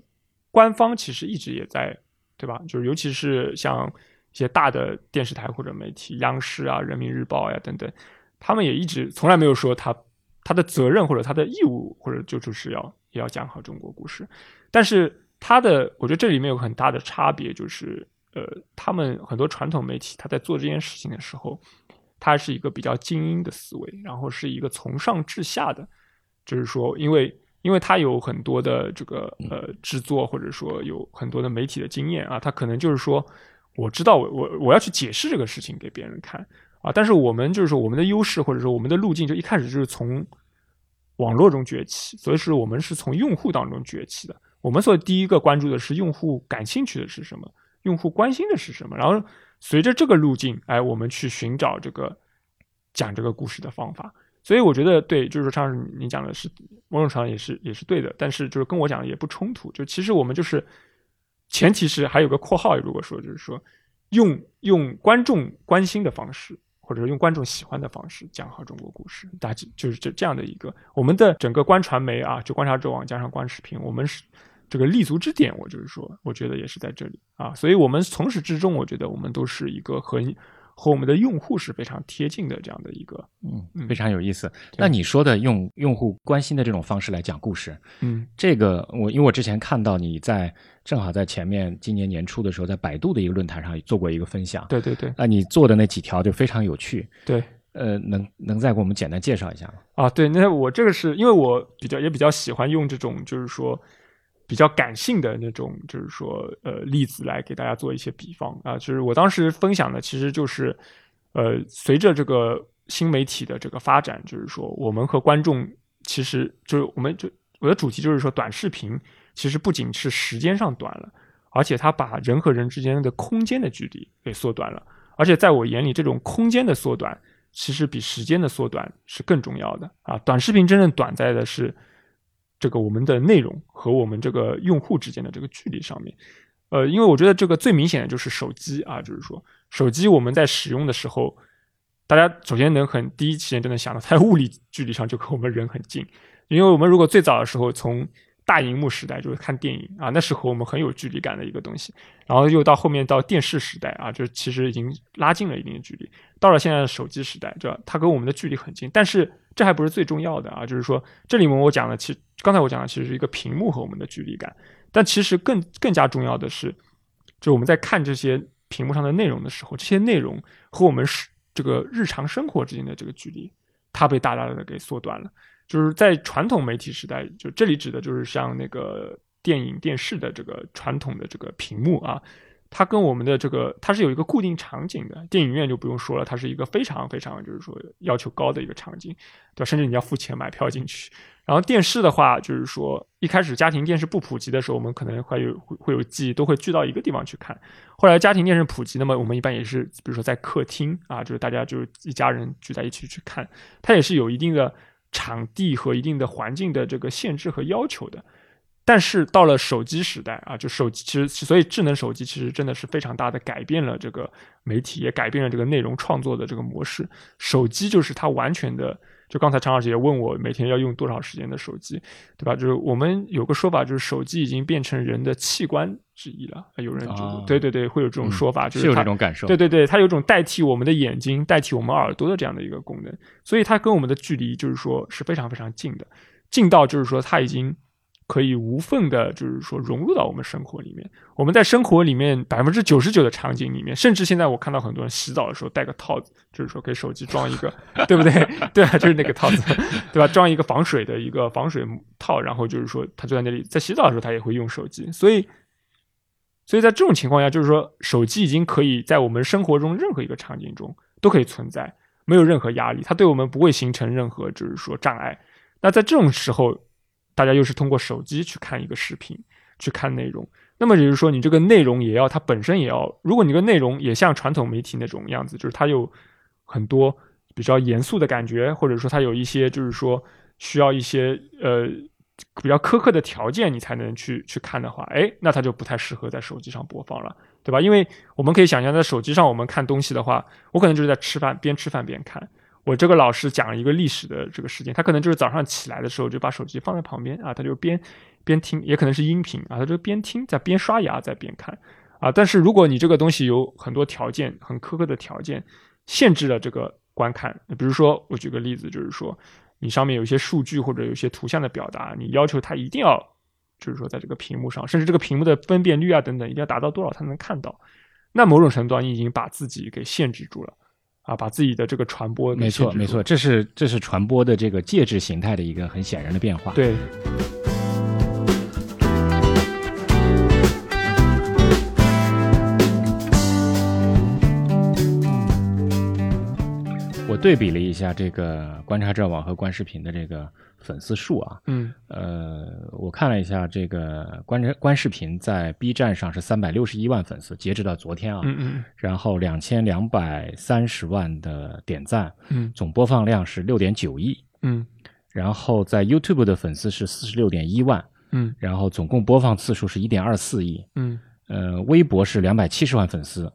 官方其实一直也在，对吧？就是尤其是像一些大的电视台或者媒体，央视啊、人民日报呀等等，他们也一直从来没有说他他的责任或者他的义务或者就就是要也要讲好中国故事。但是他的，我觉得这里面有很大的差别，就是。呃，他们很多传统媒体，他在做这件事情的时候，他是一个比较精英的思维，然后是一个从上至下的，就是说，因为因为他有很多的这个呃制作，或者说有很多的媒体的经验啊，他可能就是说，我知道我我我要去解释这个事情给别人看啊，但是我们就是说我们的优势或者说我们的路径，就一开始就是从网络中崛起，所以是我们是从用户当中崛起的，我们所第一个关注的是用户感兴趣的是什么。用户关心的是什么？然后随着这个路径，哎，我们去寻找这个讲这个故事的方法。所以我觉得，对，就是说，上你讲的是某种程度上也是也是对的，但是就是跟我讲的也不冲突。就其实我们就是前提是还有个括号，如果说就是说用用观众关心的方式，或者用观众喜欢的方式讲好中国故事，大致就是这这样的一个我们的整个观传媒啊，就观察者网加上观视频，我们是。这个立足之点，我就是说，我觉得也是在这里啊，所以我们从始至终，我觉得我们都是一个和和我们的用户是非常贴近的这样的一个，嗯，嗯非常有意思。那你说的用用户关心的这种方式来讲故事，嗯这个我因为我之前看到你在正好在前面今年年初的时候，在百度的一个论坛上做过一个分享，对对对那，你做的那几条就非常有趣，对。呃，能能再给我们简单介绍一下吗？啊，对，那我这个是因为我比较也比较喜欢用这种就是说比较感性的那种就是说呃例子来给大家做一些比方啊，就是我当时分享的其实就是呃随着这个新媒体的这个发展，就是说我们和观众其实就是我们就我的主题就是说短视频其实不仅是时间上短了，而且它把人和人之间的空间的距离给缩短了，而且在我眼里，这种空间的缩短。其实比时间的缩短是更重要的啊！短视频真正短在的是这个我们的内容和我们这个用户之间的这个距离上面。呃，因为我觉得这个最明显的就是手机啊，就是说手机我们在使用的时候，大家首先能很第一时间就能想到，它物理距离上就和我们人很近。因为我们如果最早的时候从大荧幕时代就是看电影啊，那是和我们很有距离感的一个东西。然后又到后面到电视时代啊，就其实已经拉近了一定的距离。到了现在的手机时代，这它跟我们的距离很近。但是这还不是最重要的啊，就是说这里面我讲的，其实刚才我讲的其实是一个屏幕和我们的距离感。但其实更更加重要的是，就我们在看这些屏幕上的内容的时候，这些内容和我们是这个日常生活之间的这个距离，它被大大的给缩短了。就是在传统媒体时代，就这里指的就是像那个电影、电视的这个传统的这个屏幕啊，它跟我们的这个它是有一个固定场景的。电影院就不用说了，它是一个非常非常就是说要求高的一个场景，对吧？甚至你要付钱买票进去。然后电视的话，就是说一开始家庭电视不普及的时候，我们可能会有会有记忆，都会聚到一个地方去看。后来家庭电视普及，那么我们一般也是，比如说在客厅啊，就是大家就是一家人聚在一起去看，它也是有一定的。场地和一定的环境的这个限制和要求的，但是到了手机时代啊，就手机其实所以智能手机其实真的是非常大的改变了这个媒体，也改变了这个内容创作的这个模式。手机就是它完全的，就刚才常老师也问我每天要用多少时间的手机，对吧？就是我们有个说法，就是手机已经变成人的器官之一了。有人就、哦对对对，会有这种说法，就是有它这种感受。对对对，它有种代替我们的眼睛、代替我们耳朵的这样的一个功能，所以它跟我们的距离就是说是非常非常近的，近到就是说它已经可以无缝的，就是说融入到我们生活里面。我们在生活里面百分之九十九的场景里面，甚至现在我看到很多人洗澡的时候戴个套子，就是说给手机装一个，对不对？对啊，就是那个套子，对吧？装一个防水的一个防水套，然后就是说他就在那里在洗澡的时候他也会用手机，所以。所以在这种情况下，就是说，手机已经可以在我们生活中任何一个场景中都可以存在，没有任何压力，它对我们不会形成任何就是说障碍。那在这种时候，大家又是通过手机去看一个视频，去看内容，那么也就是说，你这个内容也要它本身也要，如果你个内容也像传统媒体那种样子，就是它有很多比较严肃的感觉，或者说它有一些就是说需要一些呃。比较苛刻的条件，你才能去去看的话，哎，那它就不太适合在手机上播放了，对吧？因为我们可以想象，在手机上我们看东西的话，我可能就是在吃饭，边吃饭边看。我这个老师讲一个历史的这个时间，他可能就是早上起来的时候就把手机放在旁边啊，他就边边听，也可能是音频啊，他就边听在边刷牙在边看啊。但是如果你这个东西有很多条件，很苛刻的条件，限制了这个观看，比如说我举个例子，就是说。你上面有一些数据或者有一些图像的表达，你要求它一定要，就是说在这个屏幕上，甚至这个屏幕的分辨率啊等等，一定要达到多少才能看到。那某种程度上，你已经把自己给限制住了，啊，把自己的这个传播没错没错，这是这是传播的这个介质形态的一个很显然的变化。对。对比了一下这个观察者网和观视频的这个粉丝数啊，嗯，呃，我看了一下这个观观视频在 B 站上是三百六十一万粉丝，截止到昨天啊，嗯嗯，然后两千两百三十万的点赞，嗯，总播放量是六点九亿，嗯，然后在 YouTube 的粉丝是四十六点一万，嗯，然后总共播放次数是一点二四亿，嗯，呃，微博是两百七十万粉丝。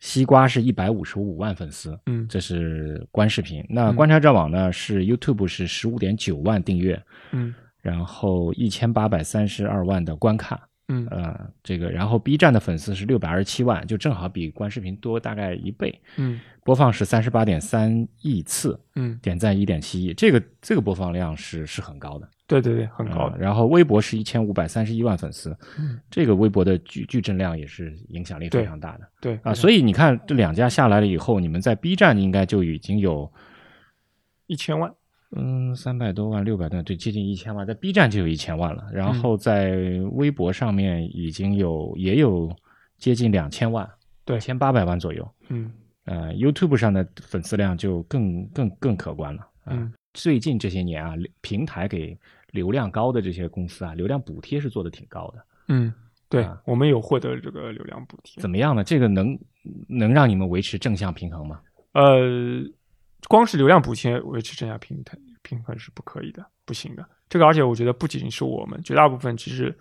西瓜是一百五十五万粉丝，嗯，这是观视频。那观察者网呢？是 YouTube 是十五点九万订阅，嗯，然后一千八百三十二万的观看，嗯。呃，这个然后 B 站的粉丝是六百二十七万，就正好比观视频多大概一倍，嗯。播放是三十八点三亿次，嗯，点赞一点七亿，这个这个播放量是是很高的，对对对，很高然后微博是一千五百三十一万粉丝，嗯。这个微博的矩矩阵量也是影响力非常大的。对啊。所以以你看这两家下来了以后，你们在 B 站应该就已经有一千万，嗯三百多万、六百多万，对，接近一千万，在 B 站就有一千万了，然嗯。后在微博上面已经有也有接近两千万，对。千八百万左右。嗯。呃，YouTube 上的粉丝量就更更更可观了。啊。嗯。最近这些年啊，平台给流量高的这些公司啊，流量补贴是做的挺高的。嗯，对啊我们有获得这个流量补贴。怎么样呢？这个能能让你们维持正向平衡吗？呃，光是流量补贴维持正向平衡平衡是不可以的，不行的。这个而且我觉得不仅仅是我们，绝大部分其实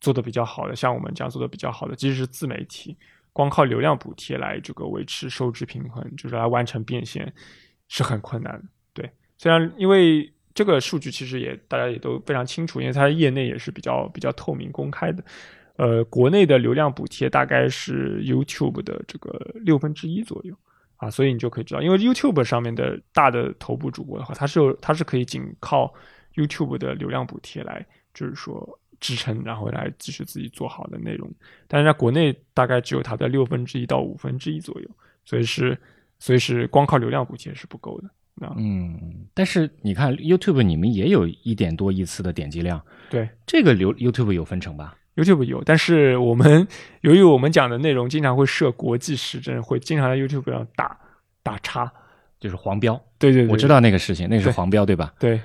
做的比较好的，像我们这样做的比较好的，即使是自媒体，光靠流量补贴来这个维持收支平衡，就是来完成变现，是很困难的。对，虽然因为这个数据其实也大家也都非常清楚，因为它业内也是比较比较透明公开的。呃，国内的流量补贴大概是 YouTube 的这个六分之一左右。啊，所以你就可以知道，因为 YouTube 上面的大的头部主播的话，它是有它是可以仅靠 YouTube 的流量补贴来，就是说支撑，然后来继续自己做好的内容。但是在国内大概只有它的六分之一到五分之一左右，所以是所以是光靠流量补贴是不够的。啊，嗯，但是你看 YouTube 你们也有一点多亿次的点击量，对这个流 YouTube 有分成吧？，YouTube 有，但是我们由于我们讲的内容经常会设国际时政，会经常在 YouTube 上打打叉。就是黄标，对对对，我知道那个事情，那个是黄标对吧？对，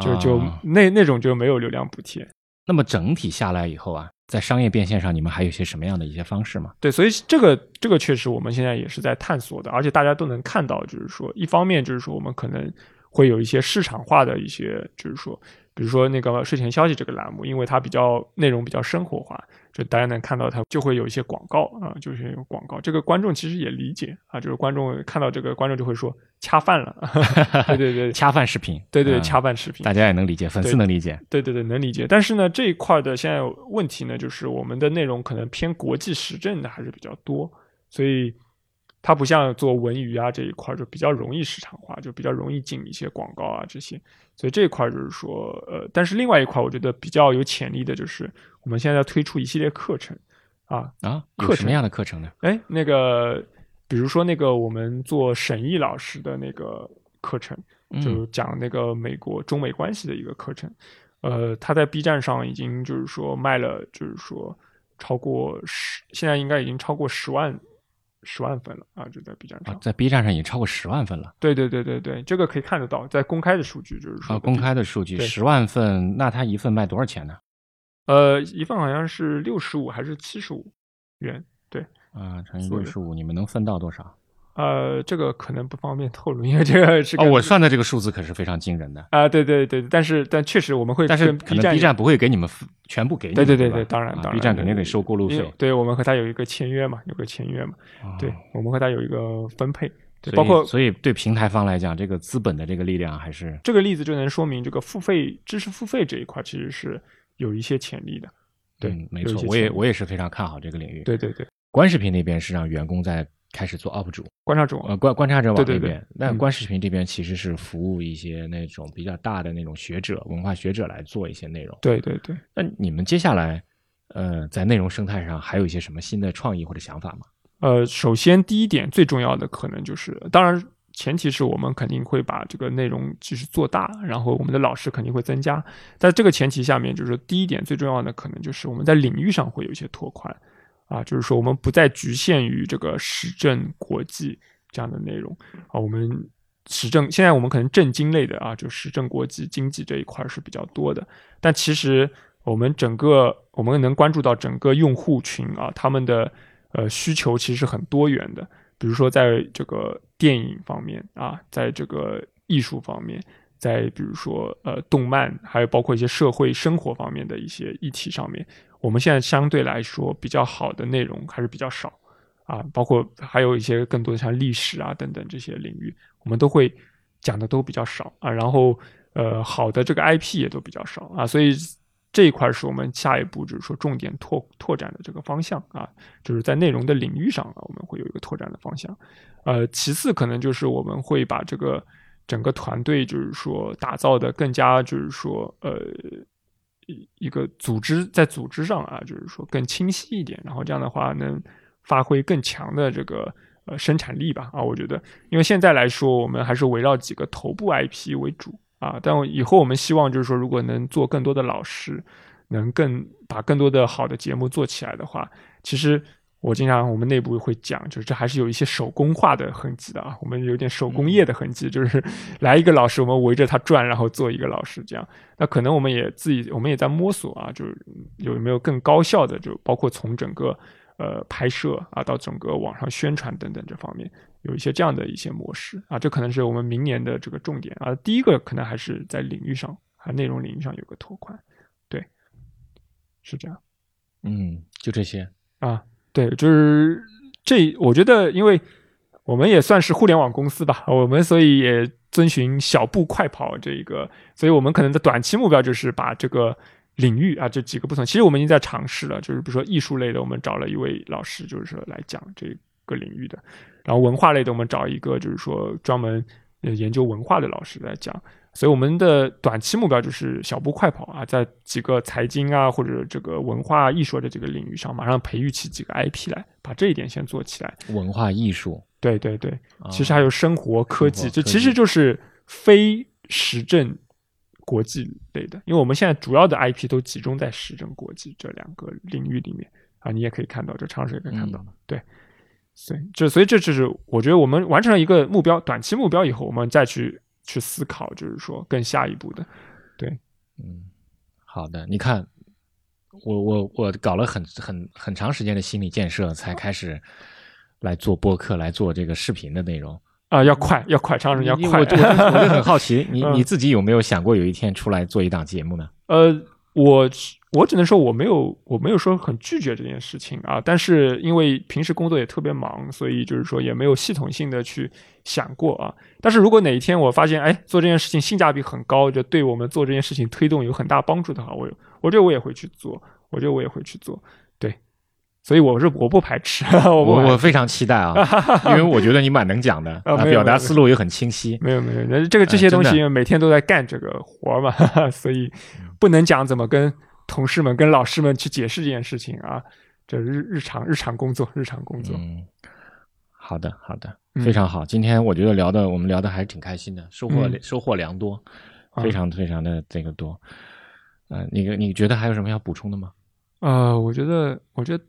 就就、啊那那种就没有流量补贴。那么整体下来以后啊，在商业变现上，你们还有些什么样的一些方式吗？对，所以这个这个确实我们现在也是在探索的，而且大家都能看到，就是说，一方面就是说我们可能会有一些市场化的一些，就是说，比如说那个睡前消息这个栏目，因为它比较内容比较生活化，就大家能看到它就会有一些广告啊，就是有广告，这个观众其实也理解啊，就是观众看到这个观众就会说恰饭了，对 对对。恰饭视频，对对啊恰饭视频，大家也能理解，粉丝能理解。对对对，能理解。但是呢，这一块的现在问题呢，就是我们的内容可能偏国际时政的还是比较多，所以它不像做文娱啊这一块就比较容易市场化，就比较容易进一些广告啊这些。所以这一块就是说，呃，但是另外一块我觉得比较有潜力的就是我们现在推出一系列课程啊，啊，课程什么样的课程呢？哎，那个比如说那个我们做沈毅老师的那个课程，就嗯讲那个美国中美关系的一个课程。呃，他在 B 站上已经就是说卖了，就是说超过十，现在应该已经超过十万十万份了啊，就在 B 站上。，啊在 B 站上已经超过十万份了对对对对对，这个可以看得到，在公开的数据就是说啊！公开的数据对十万份，那它一份卖多少钱呢？呃，一份好像是六十五还是七十五元？对，啊，乘以六十五，你们能分到多少？呃，这个可能不方便透露，因为这个是哦，我算的这个数字可是非常惊人的，啊、对对对，但是但确实我们会但是可能 B 站不会给你们分全部给你们，对对对对，当然啊当然 B 站肯定得收过路费，对我们和他有一个签约嘛，有个签约嘛，对哦我们和他有一个分配，对，包括所以对平台方来讲，这个资本的这个力量还是这个例子就能说明这个付费知识付费这一块其实是有一些潜力的。对嗯没错我也我也是非常看好这个领域。对对对，观视频那边是让员工在开始做 UP 主，观察者呃，观观察者网对对对那边，那嗯观视频这边其实是服务一些那种比较大的那种学者、文化学者来做一些内容。对对对，那你们接下来，呃，在内容生态上还有一些什么新的创意或者想法吗？呃，首先第一点最重要的可能就是，当然前提是我们肯定会把这个内容继续做大，然后我们的老师肯定会增加。在这个前提下面，就是第一点最重要的可能就是我们在领域上会有一些拓宽，啊，就是说我们不再局限于这个时政、国际这样的内容啊，我们时政现在我们可能政经类的啊，就时政、国际、经济这一块是比较多的，但其实我们整个我们能关注到整个用户群啊，他们的呃需求其实是很多元的。比如说在这个电影方面啊，在这个艺术方面，在比如说呃动漫，还有包括一些社会生活方面的一些议题上面，我们现在相对来说比较好的内容还是比较少啊，包括还有一些更多的像历史啊等等这些领域，我们都会讲的都比较少啊，然后呃好的这个 IP 也都比较少啊，所以这一块是我们下一步就是说重点拓拓展的这个方向啊，就是在内容的领域上啊，我们会有一个拓展的方向。呃，其次可能就是我们会把这个整个团队就是说打造的更加就是说呃一一个组织在组织上啊，就是说更清晰一点，然后这样的话能发挥更强的这个呃生产力吧啊，我觉得，因为现在来说我们还是围绕几个头部 IP 为主。啊，但以后我们希望就是说，如果能做更多的老师，能更把更多的好的节目做起来的话，其实我经常我们内部会讲，就是这还是有一些手工化的痕迹的啊，我们有点手工业的痕迹，就是 来一个老师，我们围着他转，然后做一个老师这样。那可能我们也自己，我们也在摸索啊，就是有没有更高效的，就包括从整个呃拍摄啊到整个网上宣传等等这方面。有一些这样的一些模式啊，这可能是我们明年的这个重点啊。第一个可能还是在领域上，啊内容领域上有个拓宽，对，是这样。嗯，就这些啊，对，就是这。我觉得，因为我们也算是互联网公司吧，我们所以也遵循小步快跑这个，所以我们可能的短期目标就是把这个领域啊这几个不同，其实我们已经在尝试了，就是比如说艺术类的，我们找了一位老师，就是说来讲这个领域的。然后文化类的，我们找一个就是说专门研究文化的老师来讲，所以我们的短期目标就是小步快跑啊，在几个财经啊或者这个文化艺术的这个领域上，马上培育起几个 IP 来，把这一点先做起来。文化艺术，对对对，其实还有生活科技，这其实就是非时政国际类的，因为我们现在主要的 IP 都集中在时政国际这两个领域里面啊，你也可以看到，这常识也可以看到，对。所以，这所以这就是我觉得我们完成了一个目标，短期目标以后，我们再去去思考，就是说更下一步的。对，嗯，好的。你看，我我我搞了很很很长时间的心理建设，才开始来做播客，来做这个视频的内容啊，要快，要快，长时间要快。我我我就很好奇，你你自己有没有想过有一天出来做一档节目呢？呃，我。我只能说我没有，我没有说很拒绝这件事情啊。但是因为平时工作也特别忙，所以就是说也没有系统性的去想过啊。但是如果哪一天我发现，哎，做这件事情性价比很高，就对我们做这件事情推动有很大帮助的话，我我觉得我也会去做，我觉得我也会去做。对，所以我是我不排斥，我我非常期待啊，因为我觉得你蛮能讲的，啊，表达思路也很清晰。没有没有，这个这些东西每天都在干这个活嘛，所以不能讲怎么跟。同事们跟老师们去解释这件事情啊，这日日常日常工作日常工作。嗯，好的好的，非常好。今天我觉得聊的我们聊的还是挺开心的，收获收获良多，非常非常的这个多。嗯，你你觉得还有什么要补充的吗？呃，我觉得我觉得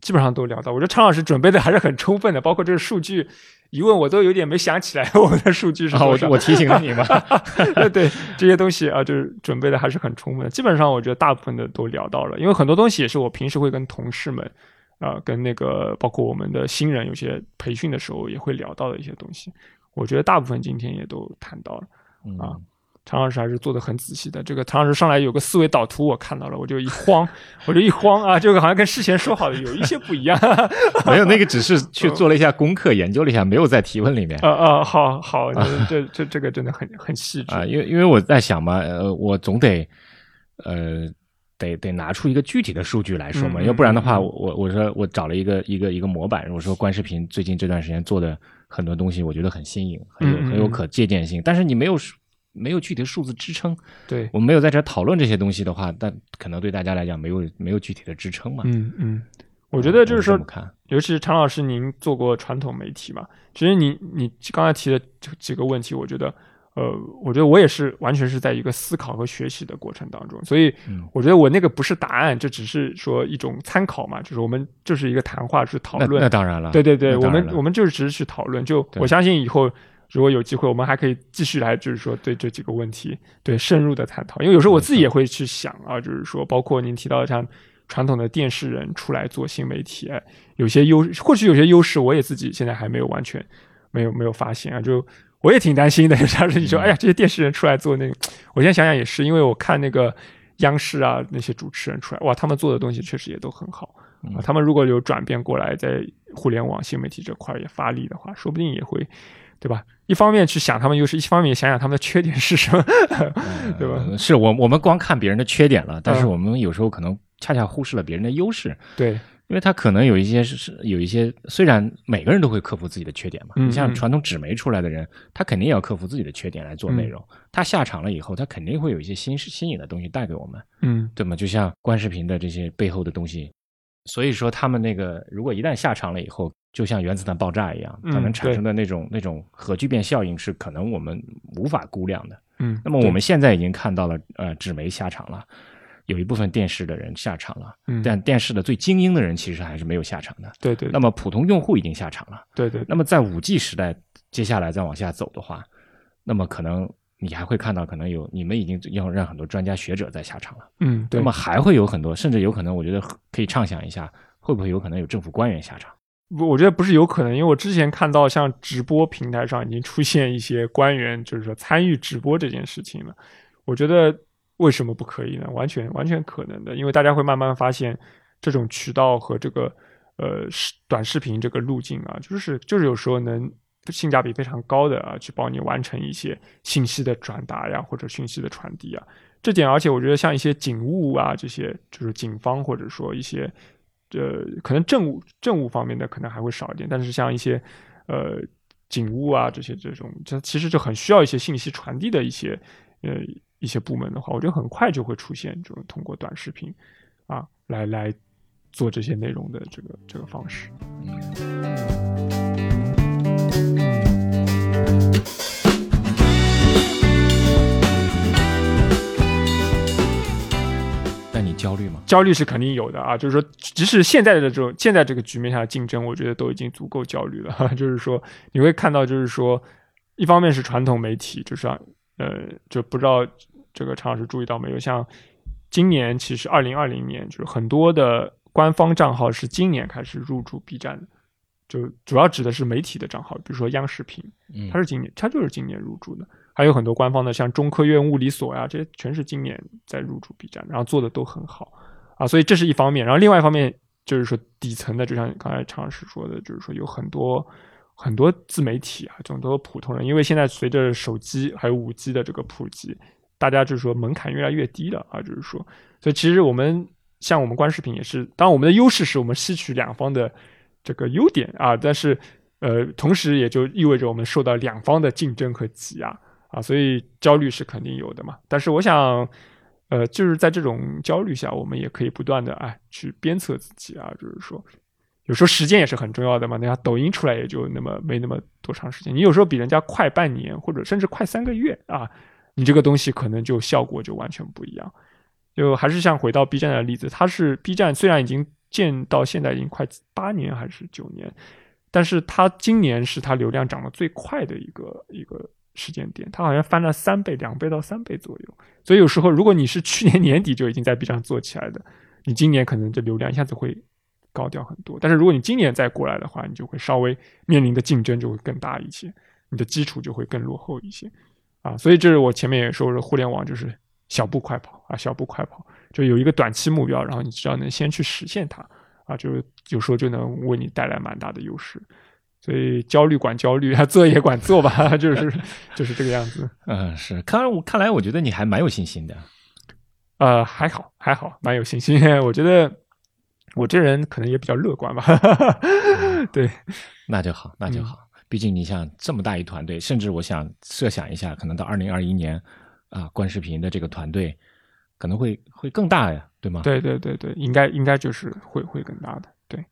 基本上都聊到。我觉得常老师准备的还是很充分的，包括这个数据。一问我都有点没想起来，我们的数据是多少？我提醒了你嘛？对这些东西啊，就是准备的还是很充分。基本上我觉得大部分的都聊到了，因为很多东西也是我平时会跟同事们啊，跟那个包括我们的新人有些培训的时候也会聊到的一些东西。我觉得大部分今天也都谈到了啊。常老师还是做的很仔细的。这个常老师上来有个思维导图，我看到了，我就一慌，我就一慌啊，这个好像跟事前说好的有一些不一样。没有，那个只是去做了一下功课，研究了一下，没有在提问里面。啊啊，好好，这这这个真的很很细致啊。因为因为我在想嘛，呃，我总得呃得得拿出一个具体的数据来说嘛，要不然的话，我我我说我找了一个一个一个模板，我说观视频最近这段时间做的很多东西，我觉得很新颖，很有很有可借鉴性，但是你没有。没有具体的数字支撑，对我们没有在这讨论这些东西的话，但可能对大家来讲没有没有具体的支撑嘛。嗯嗯，我觉得就是说，看，尤其是常老师，您做过传统媒体嘛？其实你你刚才提的这几个问题，我觉得，呃，我觉得我也是完全是在一个思考和学习的过程当中，所以我觉得我那个不是答案，这只是说一种参考嘛，就是我们就是一个谈话，是讨论。那当然了，对对对，我们我们就是只是去讨论，就我相信以后。如果有机会，我们还可以继续来，就是说对这几个问题，对深入的探讨。因为有时候我自己也会去想啊，就是说，包括您提到的像传统的电视人出来做新媒体，有些优，或许有些优势，我也自己现在还没有完全没有没有发现啊。就我也挺担心的，像是你说，哎呀，这些电视人出来做那个，我现在想想也是，因为我看那个央视啊那些主持人出来，哇，他们做的东西确实也都很好啊。他们如果有转变过来，在互联网新媒体这块也发力的话，说不定也会。对吧？一方面去想他们优势，一方面想想他们的缺点是什么，对吧？呃是我我们光看别人的缺点了，但是嗯。我们有时候可能恰恰忽视了别人的优势，对，因为他可能有一些是是有一些，虽然每个人都会克服自己的缺点嘛，嗯你像嗯。传统纸媒出来的人，他肯定也要克服自己的缺点来做内容。他下场了以后，他肯定会有一些新新颖的东西带给我们，嗯。对吗？就像观视频的这些背后的东西，所以说他们那个如果一旦下场了以后，就像原子弹爆炸一样，嗯它能产生的那种、那种核聚变效应是可能我们无法估量的。嗯，那么我们现在已经看到了，呃，纸媒下场了，有一部分电视的人下场了，嗯但电视的最精英的人其实还是没有下场的。对对，那么普通用户已经下场了。对对，那么在五 G 时代，接下来再往下走的话，那么可能你还会看到，可能有你们已经要让很多专家学者在下场了。嗯对那么还会有很多，甚至有可能，我觉得可以畅想一下，会不会有可能有政府官员下场？不，我觉得不是有可能，因为我之前看到像直播平台上已经出现一些官员，就是说参与直播这件事情了。我觉得为什么不可以呢？完全完全可能的，因为大家会慢慢发现这种渠道和这个呃视短视频这个路径啊，就是就是有时候能性价比非常高的啊，去帮你完成一些信息的转达呀，或者信息的传递啊。这点，而且我觉得像一些警务啊，这些就是警方或者说一些呃，可能政务政务方面的可能还会少一点，但是像一些呃警务啊这些这种，这其实就很需要一些信息传递的一些呃一些部门的话，我觉得很快就会出现这种通过短视频啊来来做这些内容的这个这个方式。焦虑吗？焦虑是肯定有的啊，就是说，即使现在的这种现在这个局面下的竞争，我觉得都已经足够焦虑了。就是说，你会看到，就是说，一方面是传统媒体，就是像呃，就不知道这个常老师注意到没有，像今年其实二零二零年，就是很多的官方账号是今年开始入驻 B 站的，就主要指的是媒体的账号，比如说央视频，嗯它是今年，它就是今年入驻的。还有很多官方的，像中科院物理所呀，这些全是今年在入驻 B 站，然后做的都很好啊。所以这是一方面，然后另外一方面就是说底层的，就像刚才常老师说的，就是说有很多很多自媒体啊，这种都是普通人，因为现在随着手机还有五 G 的这个普及，大家就是说门槛越来越低了啊，就是说，所以其实我们像我们观视频也是，当我们的优势是我们吸取两方的这个优点啊，但是呃，同时也就意味着我们受到两方的竞争和挤压，啊所以焦虑是肯定有的嘛。但是我想，呃，就是在这种焦虑下，我们也可以不断的哎去鞭策自己啊，就是说，有时候时间也是很重要的嘛。那抖音出来也就那么没那么多长时间，你有时候比人家快半年或者甚至快三个月啊，你这个东西可能就效果就完全不一样。就还是像回到 B 站的例子，它是 B 站虽然已经建到现在已经快八年还是九年，但是它今年是它流量涨得最快的一个一个时间点，它好像翻了三倍、两倍到三倍左右。所以有时候如果你是去年年底就已经在 B 站做起来的，你今年可能这流量一下子会高掉很多。但是如果你今年再过来的话，你就会稍微面临的竞争就会更大一些，你的基础就会更落后一些啊。所以这是我前面也说的，互联网就是小步快跑啊，小步快跑，就有一个短期目标，然后你只要能先去实现它啊，就有时候就能为你带来蛮大的优势。所以焦虑管焦虑，做也管做吧，就是就是这个样子。嗯，是。看来我看来，我觉得你还蛮有信心的。呃，还好还好，蛮有信心。我觉得我这人可能也比较乐观吧。对，那就好，那就好。毕竟你像这么大一团队，甚至我想设想一下，可能到二零二一年啊，观视频的这个团队可能会会更大呀，对吗？对对对对，应该应该就是会会更大的。对，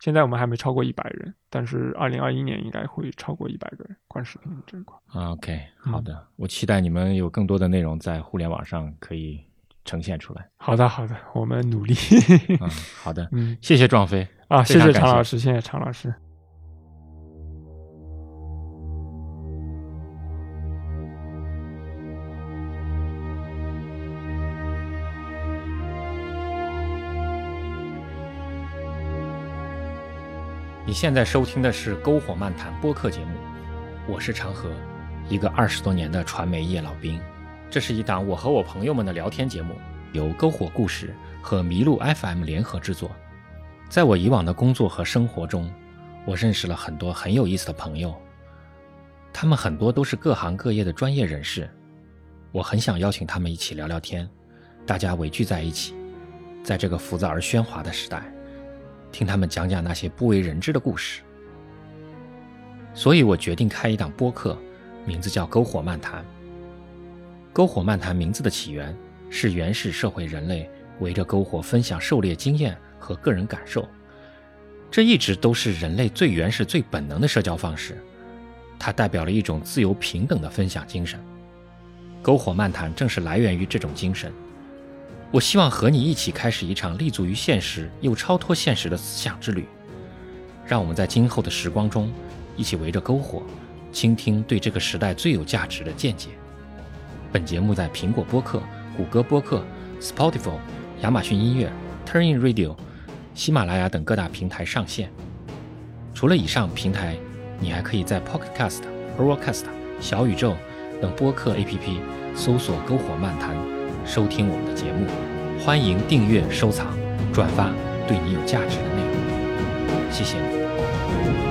现在我们还没超过一百人，但是二零二一年应该会超过一百个人观视频这一块。啊 OK，好的，我期待你们有更多的内容在互联网上可以呈现出来。好的好的，我们努力。嗯，好的，嗯谢谢壮飞。啊，谢谢常老师，谢谢常老师。你现在收听的是《篝火漫谈》播客节目，我是长河，一个二十多年的传媒业老兵。这是一档我和我朋友们的聊天节目，由篝火故事和麋鹿 FM 联合制作。在我以往的工作和生活中，我认识了很多很有意思的朋友，他们很多都是各行各业的专业人士，我很想邀请他们一起聊聊天，大家围聚在一起，在这个浮躁而喧哗的时代，听他们讲讲那些不为人知的故事。所以我决定开一档播客，名字叫《篝火漫谈》。篝火漫谈名字的起源是原始社会人类围着篝火分享狩猎经验和个人感受，这一直都是人类最原始、最本能的社交方式。它代表了一种自由平等的分享精神。篝火漫谈正是来源于这种精神。我希望和你一起开始一场立足于现实又超脱现实的思想之旅。让我们在今后的时光中，一起围着篝火，倾听对这个时代最有价值的见解。本节目在苹果播客、谷歌播客、Spotify、亚马逊音乐、Turning Radio、喜马拉雅等各大平台上线。除了以上平台，你还可以在 Pocket Cast、Overcast、小宇宙等播客 APP 搜索“篝火漫谈”，收听我们的节目。欢迎订阅、收藏、转发对你有价值的内容。谢谢。